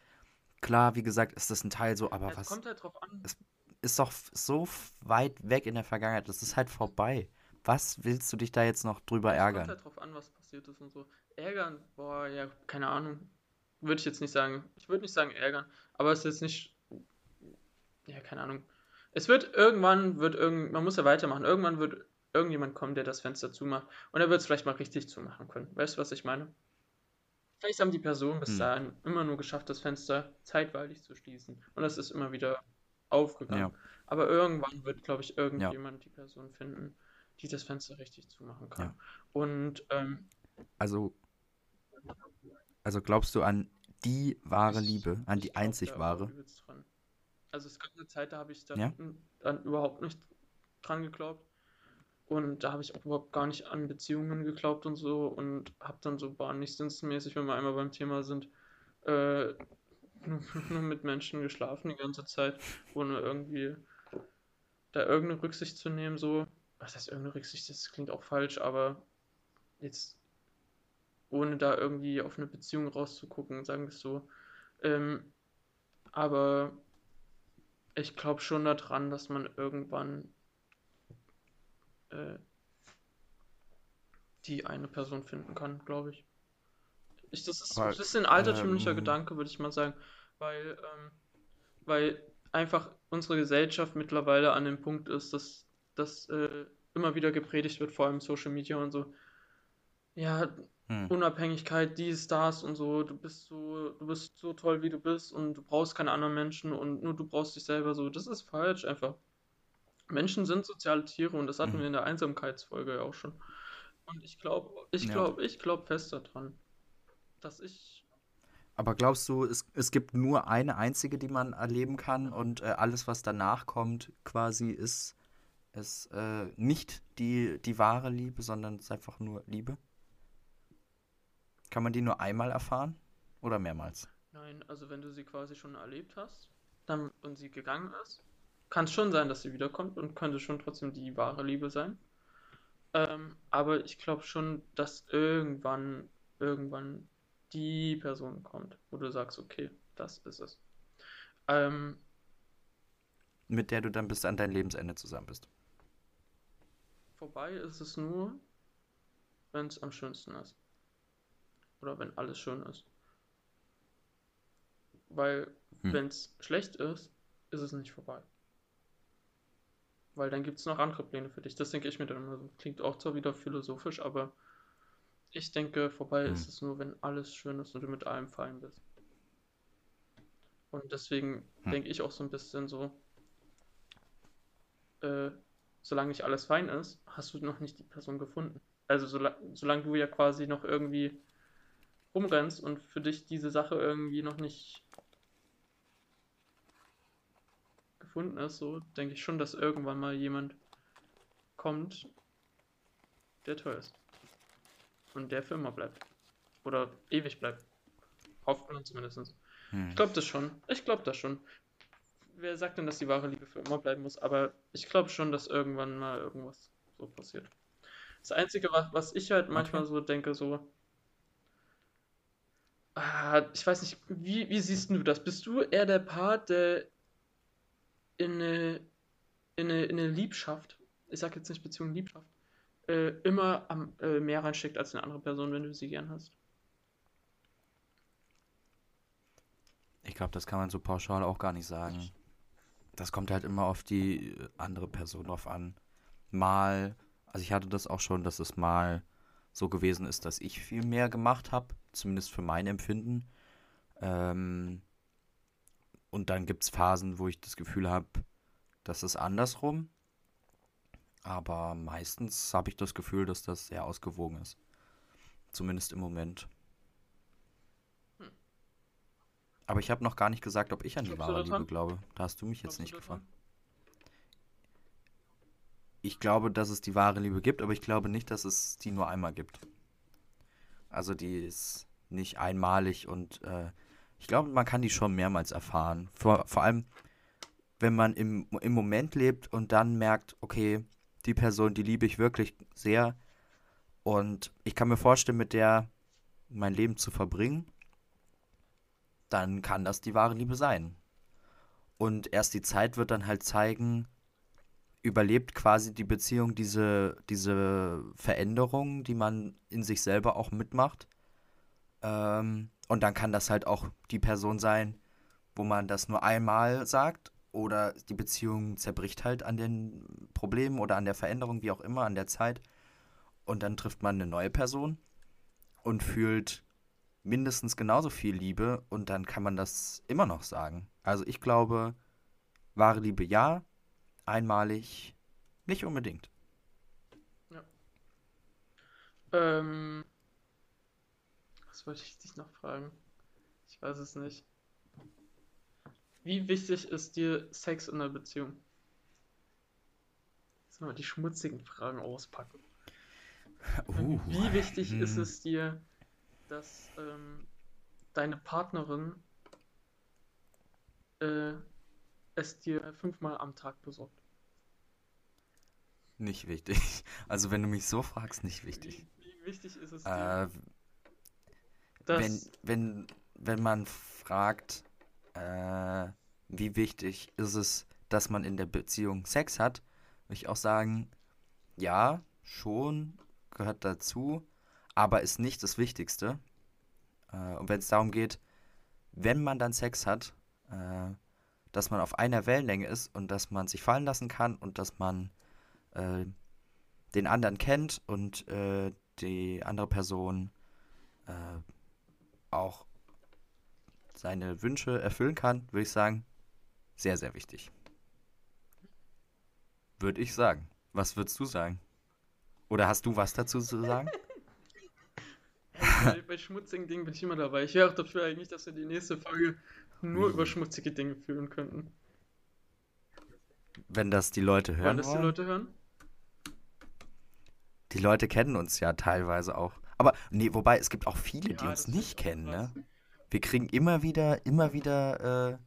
klar, wie gesagt, ist das ein Teil so, aber es was, kommt halt drauf an, es ist doch so weit weg in der Vergangenheit, das ist halt vorbei. Was willst du dich da jetzt noch drüber es kommt ärgern? halt drauf an, was passiert ist und so. Ärgern, boah, ja, keine Ahnung. Würde ich jetzt nicht sagen. Ich würde nicht sagen ärgern, aber es ist jetzt nicht, ja, keine Ahnung. Es wird irgendwann, wird irgend, man muss ja weitermachen. Irgendwann wird irgendjemand kommen, der das Fenster zumacht. Und er wird es vielleicht mal richtig zumachen können. Weißt du, was ich meine? Vielleicht haben die Personen bis Hm. dahin immer nur geschafft, das Fenster zeitweilig zu schließen. Und das ist immer wieder aufgegangen. Ja, Aber irgendwann wird, glaube ich, ja, irgendjemand die Person finden, die das Fenster richtig zumachen kann. ja. Und ähm, Also, also glaubst du an die wahre Liebe, an die einzig da wahre? Also es gab eine Zeit, da habe ich Ja? dann, dann überhaupt nicht dran geglaubt. Und da habe ich auch überhaupt gar nicht an Beziehungen geglaubt und so und habe dann so bahnnichtsmäßig, wenn wir einmal beim Thema sind, äh, nur, nur mit Menschen geschlafen die ganze Zeit, ohne irgendwie da irgendeine Rücksicht zu nehmen, so. Was heißt irgendeine Rücksicht? Das klingt auch falsch, aber jetzt ohne da irgendwie auf eine Beziehung rauszugucken, sagen wir es so. Ähm, aber ich glaube schon daran, dass man irgendwann äh, die eine Person finden kann, glaube ich. Ich, das ist, ein altertümlicher ähm, Gedanke, würde ich mal sagen, weil, ähm, weil einfach unsere Gesellschaft mittlerweile an dem Punkt ist, dass das äh, immer wieder gepredigt wird, vor allem Social Media und so. Ja, hm, Unabhängigkeit, dies, das und so, du bist so, du bist so toll, wie du bist und du brauchst keine anderen Menschen und nur du brauchst dich selber so. Das ist falsch einfach. Menschen sind soziale Tiere und das hatten wir mhm, in der Einsamkeitsfolge ja auch schon. Und ich glaube, ich ja. glaube, ich glaube fest daran, dass ich, Aber glaubst du, es, es gibt nur eine einzige, die man erleben kann und äh, alles, was danach kommt, quasi ist, ist äh, nicht die, die wahre Liebe, sondern es ist einfach nur Liebe? Kann man die nur einmal erfahren oder mehrmals? nein, also wenn du sie quasi schon erlebt hast, dann und sie gegangen ist, kann es schon sein, dass sie wiederkommt und könnte schon trotzdem die wahre Liebe sein. Ähm, aber ich glaube schon, dass irgendwann, irgendwann die Person kommt, wo du sagst, okay, das ist es. Ähm, Mit der du dann bis an dein Lebensende zusammen bist. vorbei ist es nur, wenn es am schönsten ist. Oder wenn alles schön ist. Weil, Hm. wenn es schlecht ist, ist es nicht vorbei. Weil dann gibt es noch andere Pläne für dich. Das denke ich mir dann immer so. Klingt auch zwar wieder philosophisch, aber Ich denke, vorbei Hm. ist es nur, wenn alles schön ist und du mit allem fein bist. Und deswegen Hm. denke ich auch so ein bisschen so, äh, solange nicht alles fein ist, hast du noch nicht die Person gefunden. Also sola solange du ja quasi noch irgendwie rumrennst und für dich diese Sache irgendwie noch nicht gefunden ist, so denke ich schon, dass irgendwann mal jemand kommt, der toll ist. Und der für immer bleibt. Oder ewig bleibt. Hofft man zumindest. Ich Hm. glaube das schon. Ich glaube das schon. Wer sagt denn, dass die wahre Liebe für immer bleiben muss? Aber ich glaube schon, dass irgendwann mal irgendwas so passiert. Das Einzige, was, ich halt manchmal Okay. so denke, so, ich weiß nicht, wie, wie siehst du das? Bist du eher der Part, der in eine, in eine, in eine Liebschaft, ich sag jetzt nicht Beziehung, Liebschaft, äh, immer am, äh, mehr reinsteckt als eine andere Person, wenn du sie gern hast? Ich glaube, das kann man so pauschal auch gar nicht sagen. Das kommt halt immer auf die andere Person drauf an. Mal, also ich hatte das auch schon, dass es mal so gewesen ist, dass ich viel mehr gemacht habe, zumindest für mein Empfinden. Ähm, und dann gibt es Phasen, wo ich das Gefühl habe, das ist andersrum. Aber meistens habe ich das Gefühl, dass das sehr ausgewogen ist. Zumindest im Moment. Hm. Aber ich habe noch gar nicht gesagt, ob ich an die wahre Liebe glaube. Da hast du mich jetzt Glaubst nicht gefragt. Ich glaube, dass es die wahre Liebe gibt, aber ich glaube nicht, dass es die nur einmal gibt. Also die ist nicht einmalig und äh, ich glaube, man kann die schon mehrmals erfahren. Vor, vor allem, wenn man im, im Moment lebt und dann merkt, okay, die Person, die liebe ich wirklich sehr und ich kann mir vorstellen, mit der mein Leben zu verbringen, dann kann das die wahre Liebe sein. Und erst die Zeit wird dann halt zeigen, überlebt quasi die Beziehung diese, diese Veränderungen, die man in sich selber auch mitmacht. Ähm, und dann kann das halt auch die Person sein, wo man das nur einmal sagt oder die Beziehung zerbricht halt an den Problemen oder an der Veränderung, wie auch immer, an der Zeit. Und dann trifft man eine neue Person und fühlt mindestens genauso viel Liebe und dann kann man das immer noch sagen. Also ich glaube, wahre Liebe ja, einmalig nicht unbedingt. Ja. Ähm, was wollte ich dich noch fragen? Ich weiß es nicht. Wie wichtig ist dir Sex in der Beziehung? Jetzt mal die schmutzigen Fragen auspacken. Uh, Wie wichtig ist hm. es dir, dass ähm, deine Partnerin äh, es dir fünfmal am Tag besorgt? Nicht wichtig. Also wenn du mich so fragst, nicht wichtig. Wie, wie wichtig ist es dir, Äh, wenn, wenn, wenn man fragt, äh, wie wichtig ist es, dass man in der Beziehung Sex hat, würde ich auch sagen, ja, schon, gehört dazu, aber ist nicht das Wichtigste. Äh, und wenn es darum geht, wenn man dann Sex hat, äh, dass man auf einer Wellenlänge ist und dass man sich fallen lassen kann und dass man äh, den anderen kennt und äh, die andere Person äh, auch seine Wünsche erfüllen kann, würde ich sagen, sehr, sehr wichtig. Würde ich sagen. Was würdest du sagen? Oder hast du was dazu zu sagen? Bei, bei schmutzigen Dingen bin ich immer dabei. Ich wäre auch dafür eigentlich, dass wir die nächste Folge nur über Wie? schmutzige Dinge führen könnten. Wenn das die Leute hören das die? Leute hören? Die Leute kennen uns ja teilweise auch. Aber nee, wobei es gibt auch viele, die Ja, uns das finde nicht kennen, ne? Wir kriegen immer wieder, immer wieder äh,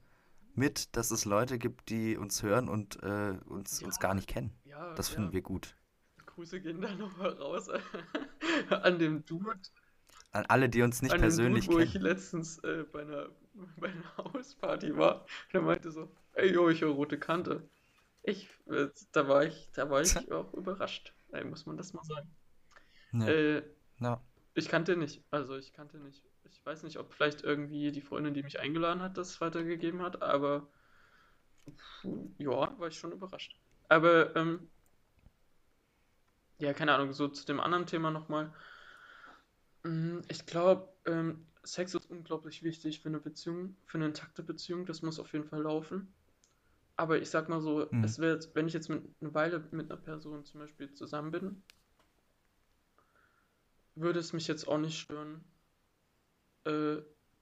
mit, dass es Leute gibt, die uns hören und äh, uns, uns gar nicht kennen. Ja, Das ja. finden wir gut. Grüße gehen da nochmal raus an dem Dude, An alle, die uns nicht an persönlich Dude, wo ich kennen. letztens äh, bei einer, bei einer Hausparty war. Der meinte so, ey, yo, ich höre rote Kante. Ich, äh, da war ich, da war ich auch überrascht. Ey, muss man das mal sagen. Ja. Äh, Ja. Ich kannte nicht. Also ich kannte nicht. Ich weiß nicht, ob vielleicht irgendwie die Freundin, die mich eingeladen hat, das weitergegeben hat, aber ja, war ich schon überrascht. Aber ähm, ja, keine Ahnung, so zu dem anderen Thema nochmal. Mm, Ich glaube, ähm, Sex ist unglaublich wichtig für eine Beziehung, für eine intakte Beziehung. Das muss auf jeden Fall laufen. Aber ich sag mal so, Hm. es wäre jetzt, wenn ich jetzt mit, eine Weile mit einer Person zum Beispiel zusammen bin, würde es mich jetzt auch nicht stören, äh,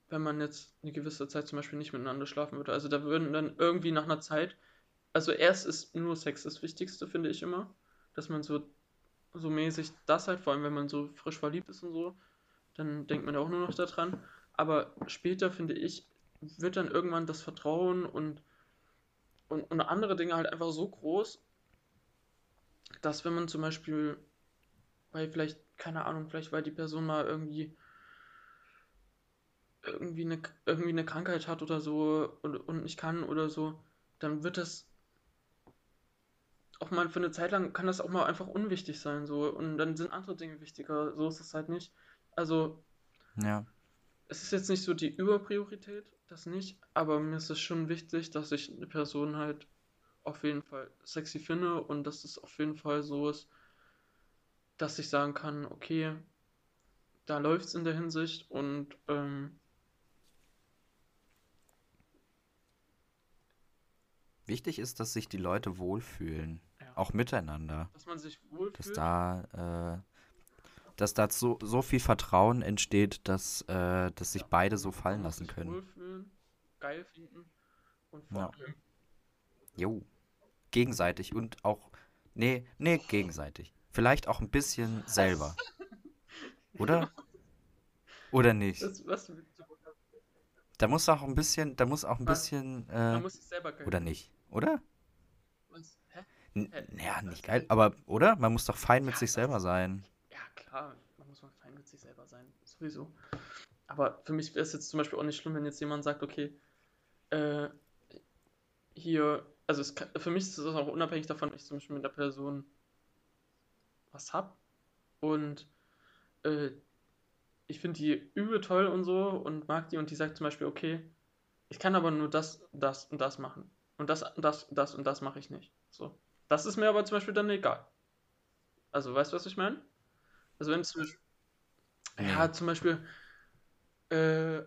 wenn man jetzt eine gewisse Zeit zum Beispiel nicht miteinander schlafen würde. Also da würden dann irgendwie nach einer Zeit, also erst ist nur Sex das Wichtigste, finde ich immer, dass man so, so mäßig das halt, vor allem wenn man so frisch verliebt ist und so, dann denkt man auch nur noch daran. Aber später, finde ich, wird dann irgendwann das Vertrauen und, und, und andere Dinge halt einfach so groß, dass wenn man zum Beispiel, weil vielleicht, keine Ahnung, vielleicht weil die Person mal irgendwie irgendwie eine, irgendwie eine Krankheit hat oder so und, und nicht kann oder so, dann wird das auch mal für eine Zeit lang, kann das auch mal einfach unwichtig sein, so. Und dann sind andere Dinge wichtiger. So ist es halt nicht. Also, Ja. es ist jetzt nicht so die Überpriorität, das nicht, aber mir ist es schon wichtig, dass ich eine Person halt auf jeden Fall sexy finde und dass es auf jeden Fall so ist, dass ich sagen kann, okay, da läuft's in der Hinsicht und ähm, Wichtig ist, dass sich die Leute wohlfühlen. ja, Auch miteinander. dass man sich Dass wohlfühlt. da, äh, dass da so, so viel Vertrauen entsteht, dass, äh, dass sich Ja, beide so fallen lassen können. wohlfühlen, geil finden und vor Ja. Jo. Gegenseitig und auch. Nee, nee, gegenseitig. Vielleicht auch ein bisschen selber. Oder? Oder nicht? das, was, Da muss auch ein bisschen, da muss auch ein was, bisschen, man äh, muss sich selber geil oder nicht? Oder? Was? Hä? N Hä? ja, Was? nicht geil, aber, oder? Man muss doch fein mit Ja, sich selber sein. Klar, man muss mal fein mit sich selber sein, sowieso. Aber für mich wäre es jetzt zum Beispiel auch nicht schlimm, wenn jetzt jemand sagt, okay, äh, hier, also es für mich ist es auch unabhängig davon, ob ich zum Beispiel mit der Person was hab und äh, ich finde die übel toll und so und mag die und die sagt zum Beispiel, okay, ich kann aber nur das, das und das machen. Und das, das, das und das mache ich nicht. So. Das ist mir aber zum Beispiel dann egal. Also, weißt du, was ich meine? Also, wenn zum Beispiel, Nee. ja, zum Beispiel, äh,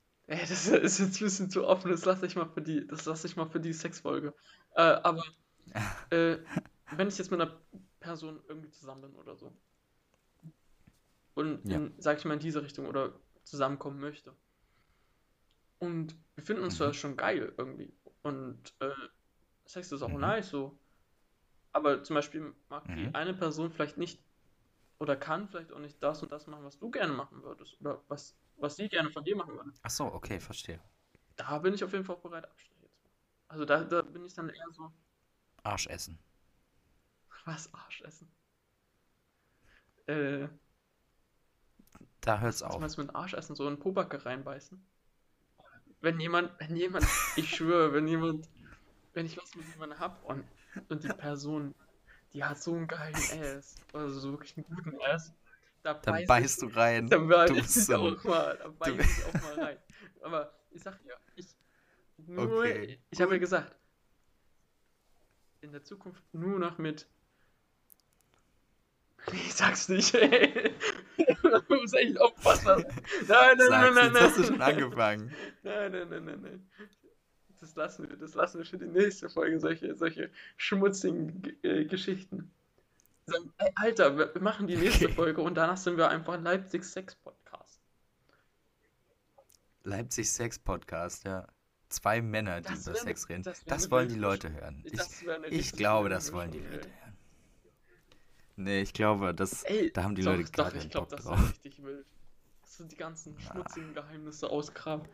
ey, das ist jetzt ein bisschen zu offen, das lasse ich mal für die, das lasse ich mal für die Sexfolge. Äh, aber, äh, wenn ich jetzt mit einer Person irgendwie zusammen bin oder so und Ja. in, sag ich mal, in diese Richtung oder zusammenkommen möchte und wir finden uns Mhm. zwar schon geil irgendwie und äh, Sex ist auch Mhm. nice so, aber zum Beispiel mag die Mhm. eine Person vielleicht nicht oder kann vielleicht auch nicht das und das machen, was du gerne machen würdest oder was, was sie gerne von dir machen würde. Ach so, okay, verstehe. Da bin ich auf jeden Fall auch bereit, Abstriche zu machen. Also da, da bin ich dann eher so, Arsch essen. was Arsch essen. Äh, Da hört's was, was auf. meinst du mit Arsch essen? So in Pobacke reinbeißen? Wenn jemand, wenn jemand, ich schwöre, wenn jemand, wenn ich was mit jemandem hab und, und die Person, die hat so einen geilen Ass, also so wirklich einen guten Ass, da Dann beiß ich, beißt du rein. da Du ich bist so auch mal, da Du, beiß ich auch mal rein. Aber ich sag ja, ich, nur, okay, ich habe ja gesagt, in der Zukunft nur noch mit, ich sag's nicht, ey. Du musst echt aufpassen. Nein, nein, nein, Sag's, nein, jetzt hast du nein, schon nein. angefangen. Nein, nein, nein, nein, nein. Das lassen wir, das lassen wir für die nächste Folge, solche, solche schmutzigen äh, Geschichten. Alter, wir machen die nächste Okay. Folge und danach sind wir einfach Leipzig Sex Podcast. Leipzig Sex Podcast, ja. Zwei Männer, die Das über Sex reden. das wär Das eine wollen die Leute hören. Ich, Das ich glaube, das wollen die Leute hören. Nee, ich glaube, das, Ey, da haben die doch, Leute doch, gar ich glaube, Bock das drauf. richtig wild. Das sind die ganzen schmutzigen Geheimnisse ausgraben.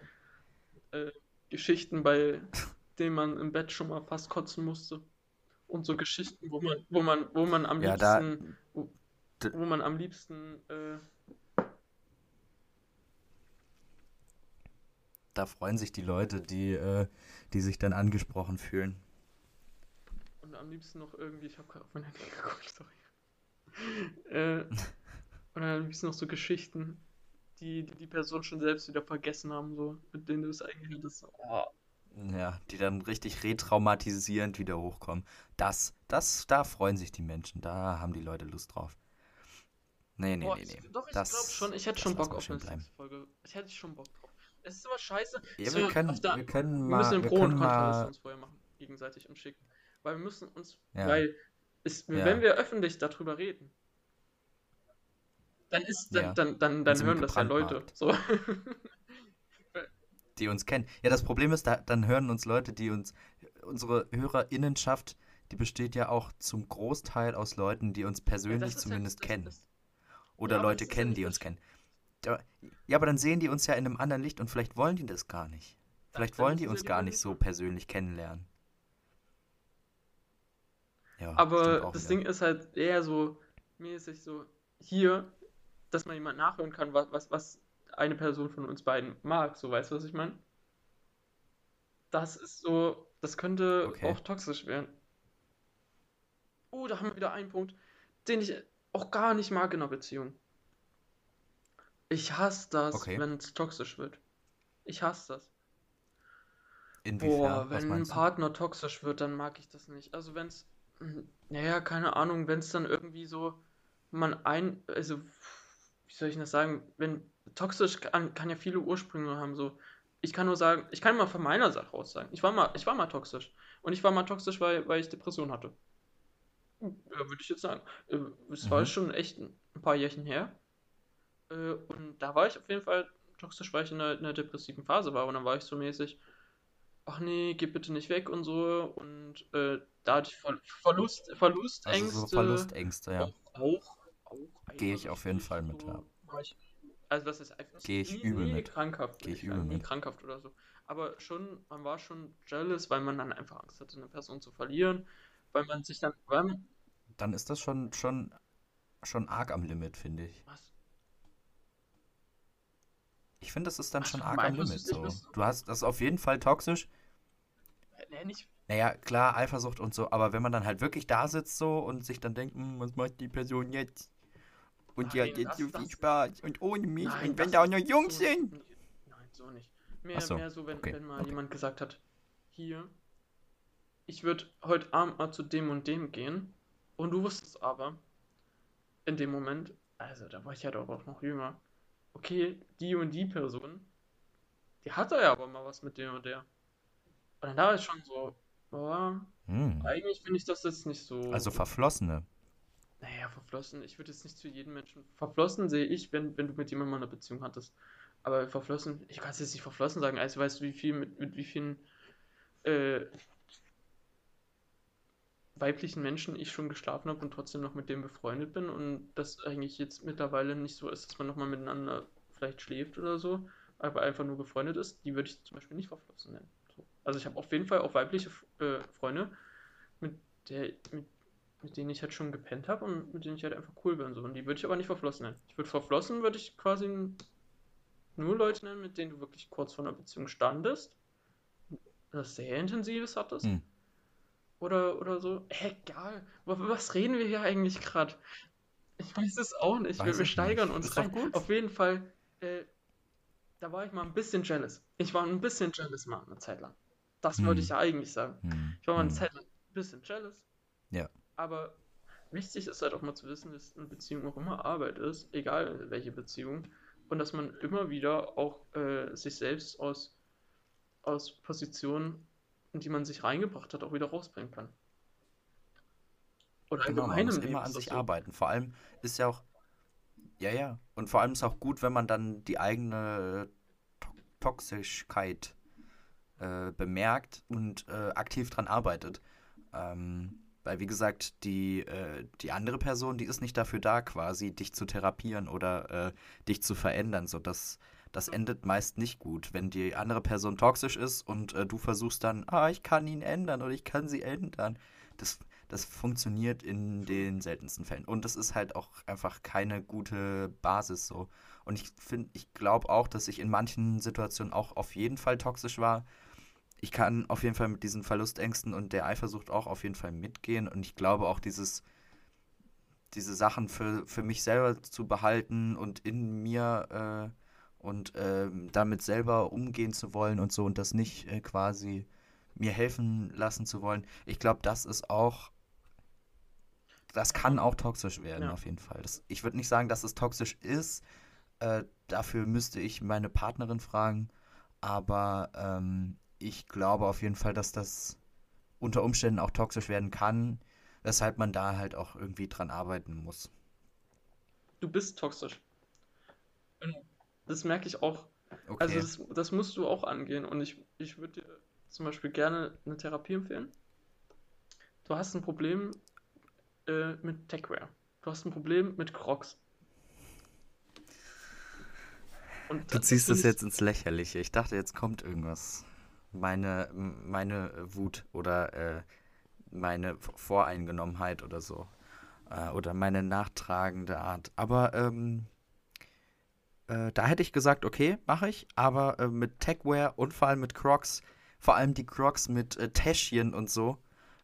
Äh, Geschichten, bei denen man im Bett schon mal fast kotzen musste. Und so Geschichten, wo man, wo man, wo man am ja, da, liebsten, wo, d- wo man am liebsten, äh, da freuen sich die Leute, die, äh, die sich dann angesprochen fühlen. und am liebsten noch irgendwie, ich habe gerade auf mein Handy geguckt, sorry. Äh, und am liebsten noch so Geschichten, die die, Person schon selbst wieder vergessen haben, so, mit denen du es eigentlich hattest. Oh, Ja, die dann richtig retraumatisierend wieder hochkommen. Das, das, da freuen sich die Menschen, da haben die Leute Lust drauf. Nee, nee, Boah, nee, nee. doch, ich Das, glaube schon, ich hätte schon Bock auf eine. Sexfolge. Ich hätte schon Bock drauf. Es ist aber scheiße. Ja, wir können, der, wir können wir mal, müssen den wir Pro- und uns vorher machen, gegenseitig und schicken. Weil wir müssen uns, ja, weil es, wenn ja, wir öffentlich darüber reden, dann ist, dann, ja. dann, dann, Dann hören das ja Leute. So. die uns kennen. Ja, das Problem ist, da, dann hören uns Leute, die uns, unsere Hörerinnenschaft, die besteht ja auch zum Großteil aus Leuten, die uns Ja, das persönlich ja, zumindest das, kennen. das, Oder ja, Leute das ja kennen, die das, uns kennen. Ja, aber dann sehen die uns ja in einem anderen Licht und vielleicht wollen die das gar nicht. Vielleicht wollen die uns gar nicht so persönlich kennenlernen. Ja, Aber das wieder. Ding ist halt eher so mäßig so hier, dass man jemand nachhören kann, was, was, was eine Person von uns beiden mag. So, weißt du, was ich meine? Das ist so, das könnte Okay. auch toxisch werden. Oh, da haben wir wieder einen Punkt, den ich auch gar nicht mag in einer Beziehung. Ich hasse das, Okay. wenn es toxisch wird. Ich hasse das. Inwiefern? Boah, wenn ein? Partner toxisch wird, dann mag ich das nicht. Also wenn es, naja, keine Ahnung, wenn es dann irgendwie so, man ein, also, wie soll ich das sagen, wenn toxisch kann, kann ja viele Ursprünge haben, so. Ich kann nur sagen, ich kann mal von meiner Sache aus sagen, ich war mal, ich war mal toxisch. Und ich war mal toxisch, weil, weil ich Depression hatte. Ja, würde ich jetzt sagen. Äh, Es war Mhm. schon echt ein paar Jährchen her. Äh, Und da war ich auf jeden Fall toxisch, weil ich in einer, in einer depressiven Phase war. Und dann war ich so mäßig, ach nee, geh bitte nicht weg und so. Und äh, da hatte ich Ver Verlust, Also so Verlustängste, Verlustängste, ja. auch, auch Gehe ich auf jeden Fall mit, ja. so ich, also das ist einfach Gehe ich nie, übel nie mit. krankhaft, Gehe ich übel nie mit. krankhaft oder so. Aber schon, man war schon jealous, weil man dann einfach Angst hatte, eine Person zu verlieren, weil man sich dann, weil man, Dann ist das schon, schon, schon arg am Limit, finde ich. was, Ich finde, das ist dann was schon arg am Limit so. Du hast das ist auf jeden Fall toxisch. Nee, nicht, Naja, klar, Eifersucht und so, aber wenn man dann halt wirklich da sitzt so und sich dann denkt, "Hm, was macht die Person jetzt? Und die hat nein, jetzt das, so viel Spaß und ohne mich nein, und wenn da auch noch Jungs so, sind. nein, so nicht. Mehr, so, mehr so, wenn, okay, wenn mal okay. jemand gesagt hat, hier, ich würde heute Abend mal zu dem und dem gehen und du wusstest aber, in dem Moment, also da war ich ja doch auch noch jünger, okay, die und die Person, die hatte ja aber mal was mit dem und der. Und dann da ist schon so, boah, Hm. eigentlich finde ich das jetzt nicht Also so, Verflossene. Naja, verflossen. Ich würde jetzt nicht zu jedem Menschen, verflossen sehe ich, wenn, wenn du mit jemandem eine Beziehung hattest. Aber verflossen, ich kann es jetzt nicht verflossen sagen, also weißt du, wie viel mit, mit wie vielen äh, weiblichen Menschen ich schon geschlafen habe und trotzdem noch mit dem befreundet bin und das eigentlich jetzt mittlerweile nicht so ist, dass man nochmal miteinander vielleicht schläft oder so, aber einfach nur befreundet ist, die würde ich zum Beispiel nicht verflossen nennen. So. Also ich habe auf jeden Fall auch weibliche äh, Freunde, mit der, mit, mit denen ich halt schon gepennt habe und mit denen ich halt einfach cool bin. So. Und die würde ich aber nicht verflossen nennen. Ich würde verflossen, würde ich quasi nur Leute nennen, mit denen du wirklich kurz vor einer Beziehung standest, das sehr Intensives hattest. Hm. Oder, oder so. Egal. Über was reden wir hier eigentlich gerade? Ich weiß es auch nicht. Wir, Weiß wir steigern nicht. uns rein. gut. Auf jeden Fall, äh, da war ich mal ein bisschen jealous. Ich war ein bisschen jealous mal eine Zeit lang. Das wollte ich Hm. ja eigentlich sagen. Hm. Ich war mal eine Hm. Zeit lang ein bisschen jealous. Ja. Aber wichtig ist halt auch mal zu wissen, dass eine Beziehung auch immer Arbeit ist, egal welche Beziehung. Und dass man immer wieder auch äh, sich selbst aus, aus Positionen, in die man sich reingebracht hat, auch wieder rausbringen kann. Oder Genau, man muss immer an sich so. arbeiten. Vor allem ist ja auch, ja, ja. Und vor allem ist auch gut, wenn man dann die eigene to Toxischkeit äh, bemerkt und äh, aktiv dran arbeitet. Ähm, weil, wie gesagt, die, äh, die andere Person, die ist nicht dafür da, quasi dich zu therapieren oder äh, dich zu verändern. So, das, das endet meist nicht gut, wenn die andere Person toxisch ist und äh, du versuchst dann, ah, ich kann ihn ändern oder ich kann sie ändern. Das, das funktioniert in den seltensten Fällen. Und das ist halt auch einfach keine gute Basis so. Und ich finde, ich glaube auch, dass ich in manchen Situationen auch auf jeden Fall toxisch war. Ich kann auf jeden Fall mit diesen Verlustängsten und der Eifersucht auch auf jeden Fall mitgehen. Und ich glaube auch, dieses, diese Sachen für, für mich selber zu behalten und in mir äh, und ähm, damit selber umgehen zu wollen und so und das nicht äh, quasi mir helfen lassen zu wollen. Ich glaube, das ist auch das kann auch toxisch werden, Ja. auf jeden Fall. Das, ich würde nicht sagen, dass es toxisch ist. Äh, dafür müsste ich meine Partnerin fragen. Aber ähm, ich glaube auf jeden Fall, dass das unter Umständen auch toxisch werden kann, weshalb man da halt auch irgendwie dran arbeiten muss. Du bist toxisch. Das merke ich auch. Okay. Also das, das musst du auch angehen. Und ich, ich würde dir zum Beispiel gerne eine Therapie empfehlen. Du hast ein Problem äh, mit Techwear. Du hast ein Problem mit Crocs. Und Du das ziehst es ich- jetzt ins Lächerliche. Ich dachte, jetzt kommt irgendwas. Meine, meine Wut oder äh, meine Voreingenommenheit oder so. Äh, oder meine nachtragende Art. Aber ähm, äh, da hätte ich gesagt, okay, mache ich. Aber äh, mit Techwear und vor allem mit Crocs, vor allem die Crocs mit äh, Täschchen und so,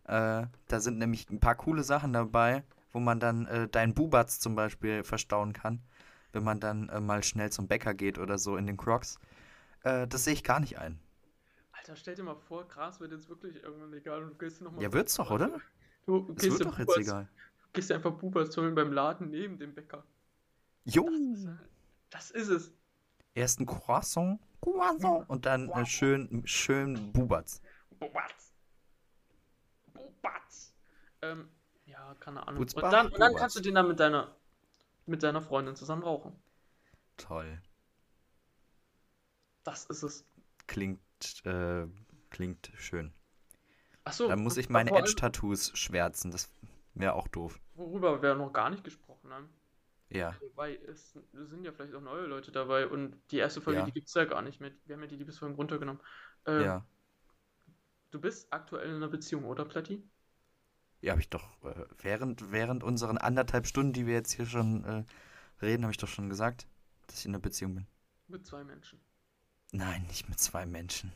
äh, da sind nämlich ein paar coole Sachen dabei, wo man dann äh, deinen Bubatz zum Beispiel verstauen kann wenn man dann mal schnell zum Bäcker geht oder so in den Crocs. Das sehe ich gar nicht ein. Alter, stell dir mal vor, Gras wird jetzt wirklich irgendwann legal und du gehst nochmal. Ja, wird's doch, oder? Du gehst wird doch jetzt egal. Gehst einfach Bubas holen beim Laden neben dem Bäcker. Jo! Das ist, das ist es. Erst ein Croissant, Croissant und dann äh, schön, schön Bubatz. Bubatz. Bubatz. Ähm, ja, keine Ahnung. Und Butzbach, dann, und dann kannst du den dann mit deiner, mit deiner Freundin zusammen rauchen. Toll. Das ist es. Klingt, äh, klingt schön. Achso, Dann muss ich meine Edge-Tattoos schwärzen. Das wäre auch doof. worüber wir noch gar nicht gesprochen haben. Ja. Weil es sind ja vielleicht auch neue Leute dabei und die erste Folge, Ja. die gibt es ja gar nicht mehr. Wir haben ja die Liebesfolgen runtergenommen. Äh, Ja. Du bist aktuell in einer Beziehung, oder Platti? Ja, habe ich doch äh, während, während unseren anderthalb Stunden, die wir jetzt hier schon äh, reden, habe ich doch schon gesagt, dass ich in einer Beziehung bin. Mit zwei Menschen. Nein, nicht mit zwei Menschen.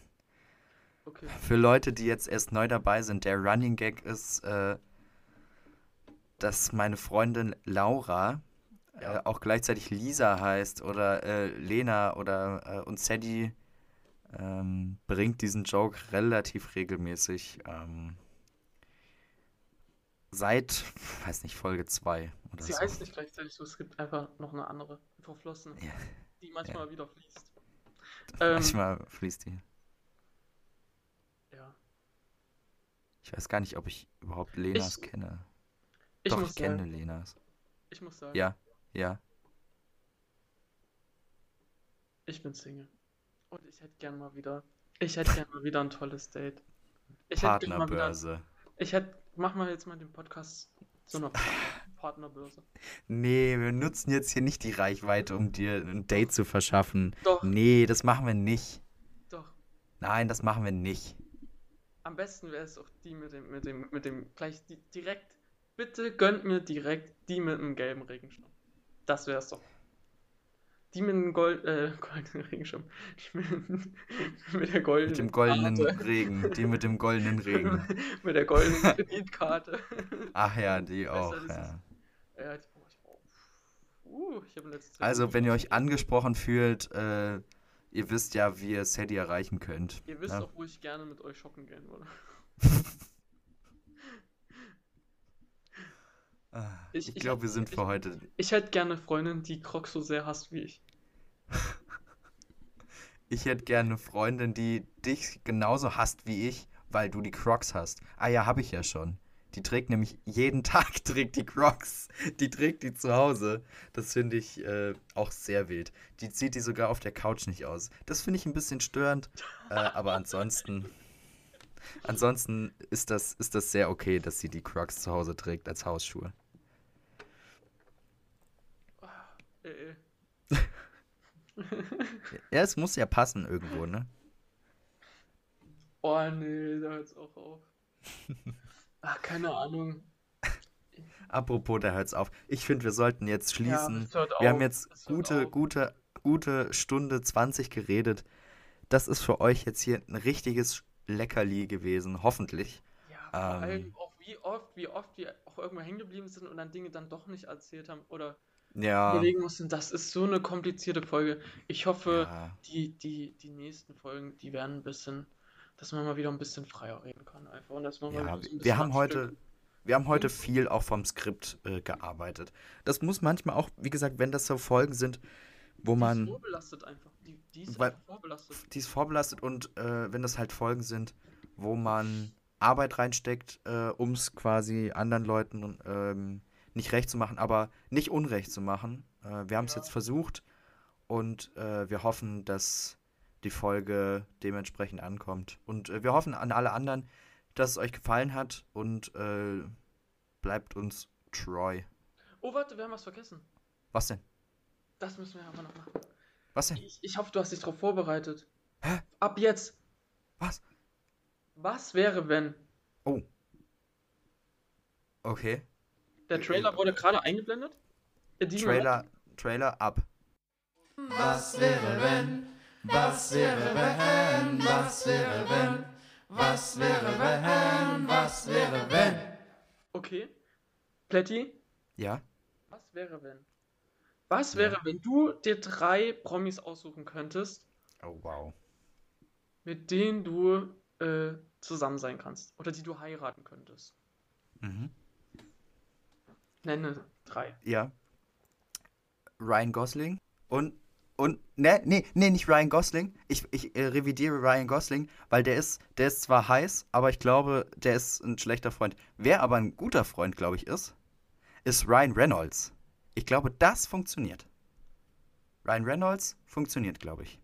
Okay. Für Leute, die jetzt erst neu dabei sind, der Running Gag ist, äh, dass meine Freundin Laura Ja. äh, auch gleichzeitig Lisa heißt oder äh, Lena oder äh, und Sadie ähm, bringt diesen Joke relativ regelmäßig. Ähm, seit, weiß nicht, Folge 2 oder Sie so. heißt nicht gleichzeitig so, es gibt einfach noch eine andere, verflossene, Ja, die manchmal wieder fließt. Ähm, manchmal fließt die. ja. Ich weiß gar nicht, ob ich überhaupt Lenas Ich- kenne. Ich Doch, muss ich kenne sagen, Lenas. ich muss sagen, Ja, ja. ich bin Single. Und ich hätte gern mal wieder, ich hätte gern mal wieder ein tolles Date. Ich hätte gern mal wieder, Partnerbörse. ich hätte, mach mal jetzt mal den Podcast zu einer Partnerbörse. Nee, wir nutzen jetzt hier nicht die Reichweite, um dir ein Date zu verschaffen. Doch, Nee, das machen wir nicht. doch. Nein, das machen wir nicht. Am besten wäre es auch die mit dem, mit dem, mit dem, gleich die, direkt, bitte gönnt mir direkt die mit dem gelben Regenschirm. Das wäre es doch. Die mit dem Gold, äh, goldenen Regenschirm. Die mit, mit der goldenen Mit dem goldenen Karte. Regen. Die mit dem goldenen Regen. mit der goldenen Kreditkarte. Ach ja, die auch, Besser ja. Ja, die, oh, ich, oh, uh, ich Also, wenn ihr euch angesprochen fühlt, äh, ihr wisst ja, wie ihr Sadie erreichen könnt. Ihr wisst Ja. auch, wo ich gerne mit euch shoppen gehen würde. Ah, Ich- Ich ich- glaube, wir sind ich- für heute. Ich hätte gerne eine Freundin, die Crocs so sehr hasst wie ich. Ich hätte gerne eine Freundin, die dich genauso hasst wie ich, weil du die Crocs hast. Ah ja, habe ich ja schon. Die trägt nämlich jeden Tag trägt die Crocs. Die trägt die zu Hause. Das finde ich äh, auch sehr wild. Die zieht die sogar auf der Couch nicht aus. Das finde ich ein bisschen störend. Äh, aber ansonsten, ansonsten ist das, ist das sehr okay, dass sie die Crocs zu Hause trägt als Hausschuhe. Äh, äh. Ja, es muss ja passen irgendwo, ne? Oh nee, da hört's auch auf. Ach, keine Ahnung. Apropos, da hört's auf. Ich finde, wir sollten jetzt schließen. hört Wir haben jetzt gute, auf. gute, gute Stunde 20 geredet. Das ist für euch jetzt hier ein richtiges Leckerli gewesen, hoffentlich. Ja, vor Ähm. allem auch wie oft, wie oft wir auch irgendwo hängen geblieben sind und dann Dinge dann doch nicht erzählt haben oder Ja, überlegen mussten. Das ist so eine komplizierte Folge. Ich hoffe, ja, die, die, die nächsten Folgen, die werden ein bisschen, dass man mal wieder ein bisschen freier reden kann einfach und dass man mal ja. so ein Wir haben heute, Stück- Wir haben heute viel auch vom Skript äh, gearbeitet. Das muss manchmal auch, wie gesagt, wenn das so Folgen sind, wo Die ist man. vorbelastet einfach. Die, die ist Weil- einfach vorbelastet. Die ist vorbelastet und äh, wenn das halt Folgen sind, wo man Arbeit reinsteckt, äh, um es quasi anderen Leuten ähm, nicht recht zu machen, aber nicht unrecht zu machen. Äh, wir haben es Ja. jetzt versucht und äh, wir hoffen, dass die Folge dementsprechend ankommt. Und äh, wir hoffen an alle anderen, dass es euch gefallen hat und äh, bleibt uns treu. Oh, warte, wir haben was vergessen. Was denn? Das müssen wir aber noch machen. Was denn? Ich, ich hoffe, du hast dich darauf vorbereitet. Hä? Ab jetzt. Was? Was wäre, wenn? Oh. Okay. Der Trailer wurde gerade eingeblendet? Trailer, Trailer ab. Was wäre wenn? Was wäre wenn? Was wäre wenn? Was wäre wenn? Was wäre wenn? Okay. Plätti, Ja? was wäre, wenn? Was wäre, wenn du dir drei Promis aussuchen könntest, Oh, wow. mit denen du äh, zusammen sein kannst? Oder die du heiraten könntest? Mhm. Nenne drei. Ja. Ryan Gosling und und ne, nee, nee, nicht Ryan Gosling. Ich, ich äh, revidiere Ryan Gosling, weil der ist, der ist zwar heiß, aber ich glaube, der ist ein schlechter Freund. Wer aber ein guter Freund, glaube ich, ist, ist Ryan Reynolds. Ich glaube, das funktioniert. Ryan Reynolds funktioniert, glaube ich.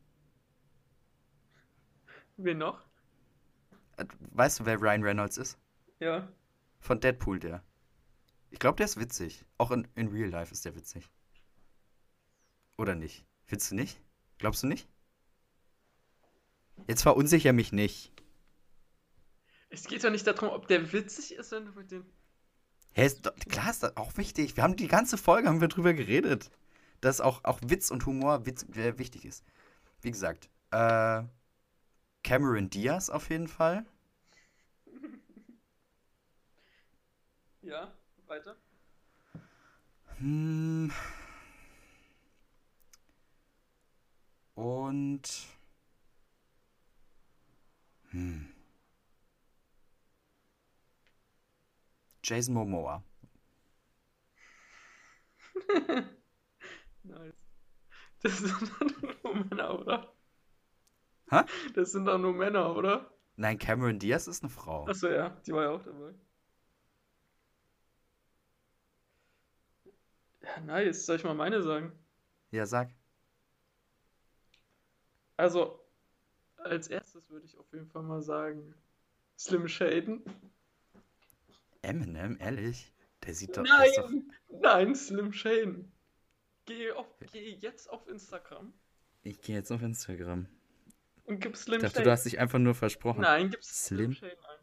Wen noch? Äh, Weißt du, wer Ryan Reynolds ist? Ja. Von Deadpool, der. Ich glaube, der ist witzig. Auch in, in Real Life ist der witzig. Oder nicht? Findest du nicht? Glaubst du nicht? Jetzt verunsicher mich nicht. Es geht ja nicht darum, ob der witzig ist, wenn du mit den. Hä, ist doch, klar ist das auch wichtig. Wir haben die ganze Folge haben wir drüber geredet. Dass auch, auch Witz und Humor witz, äh, wichtig ist. Wie gesagt, äh, Cameron Diaz auf jeden Fall. Ja, weiter. Hm. Und. Hm. Jason Momoa. Nice. Das sind doch nur Männer, oder? Hä? Das sind doch nur Männer, oder? Nein, Cameron Diaz ist eine Frau. Achso, ja, die war ja auch dabei. Ja, nice. Soll ich mal meine sagen? Ja, sag. Also, als erstes würde ich auf jeden Fall mal sagen, Slim Shaden. Eminem, ehrlich? Der sieht doch. ist doch Nein, nein, Slim Shaden. Geh, auf, geh jetzt auf Instagram ich gehe jetzt auf Instagram. und gib Slim Ich dachte, Shaden. du hast dich einfach nur versprochen. Nein, gib Slim Slim? Shaden ein.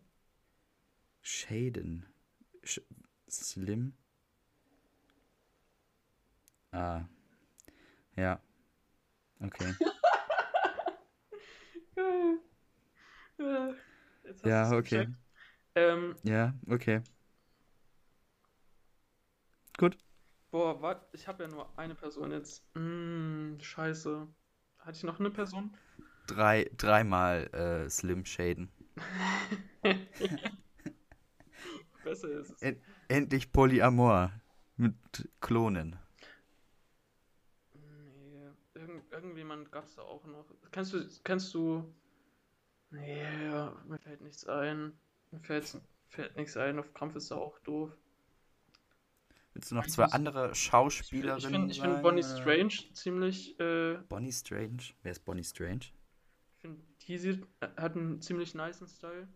Shaden. Sh Slim. Ah. Ja. Okay. Ja, jetzt Ja, okay. Ähm, Ja, okay. Gut. boah, warte, ich habe ja nur eine Person jetzt. Hm, scheiße. Hatte ich noch eine Person? Drei, dreimal äh, Slim Shaden. Besser ist es. En endlich Polyamor. Mit Klonen. Irgend, irgendjemand gab es da auch noch. Kennst du, kennst du. Nee, ja, mir fällt nichts ein. Mir fällt, fällt nichts ein. Auf Krampf ist er auch doof. Willst du noch zwei andere Ich Schauspielerinnen finde ich find sagen, Bonnie? Strange ziemlich. Äh, Bonnie Strange? Wer ist Bonnie Strange? ich finde, die sieht, hat einen ziemlich niceen Style.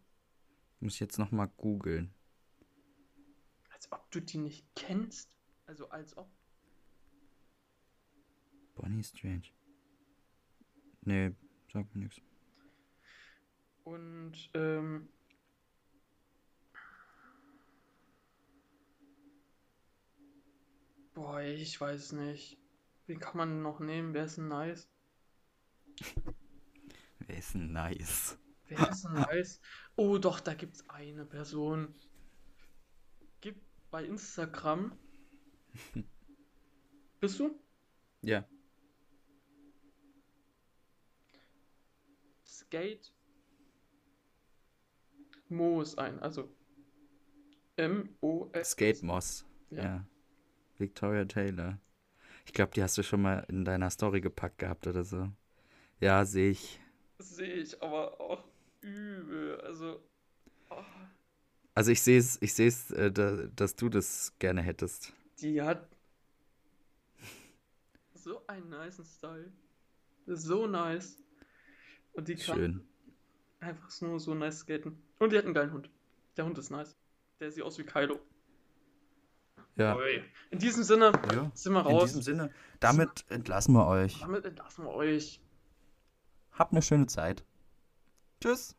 Muss ich jetzt nochmal googeln. Als ob du die nicht kennst. Also als ob. Bonnie Strange. Nee, sagt mir nichts. Und ähm, boah, ich weiß nicht. Wen kann man noch nehmen? Wer ist denn nice? Wer ist denn nice? Wer ist denn nice? Oh, doch, da gibt's eine Person. Gib bei Instagram. Bist du? Ja. Skate Moos ein. Also M-O-S. Skate Moss. Ja. Ja. Victoria Taylor. Ich glaube, die hast du schon mal in deiner Story gepackt gehabt oder so. Ja, sehe ich. Sehe ich aber auch übel. Also. oh, Also ich sehe es, ich sehe es, äh, da, dass du das gerne hättest. die hat so einen nicen Style. So nice. Und die kann Schön. einfach nur so nice skaten. Und die hat einen geilen Hund. Der Hund ist nice. Der sieht aus wie Kylo. Ja. In diesem Sinne ja. sind wir In raus. diesem Sinne, damit entlassen wir euch. Damit entlassen wir euch. Habt eine schöne Zeit. Tschüss.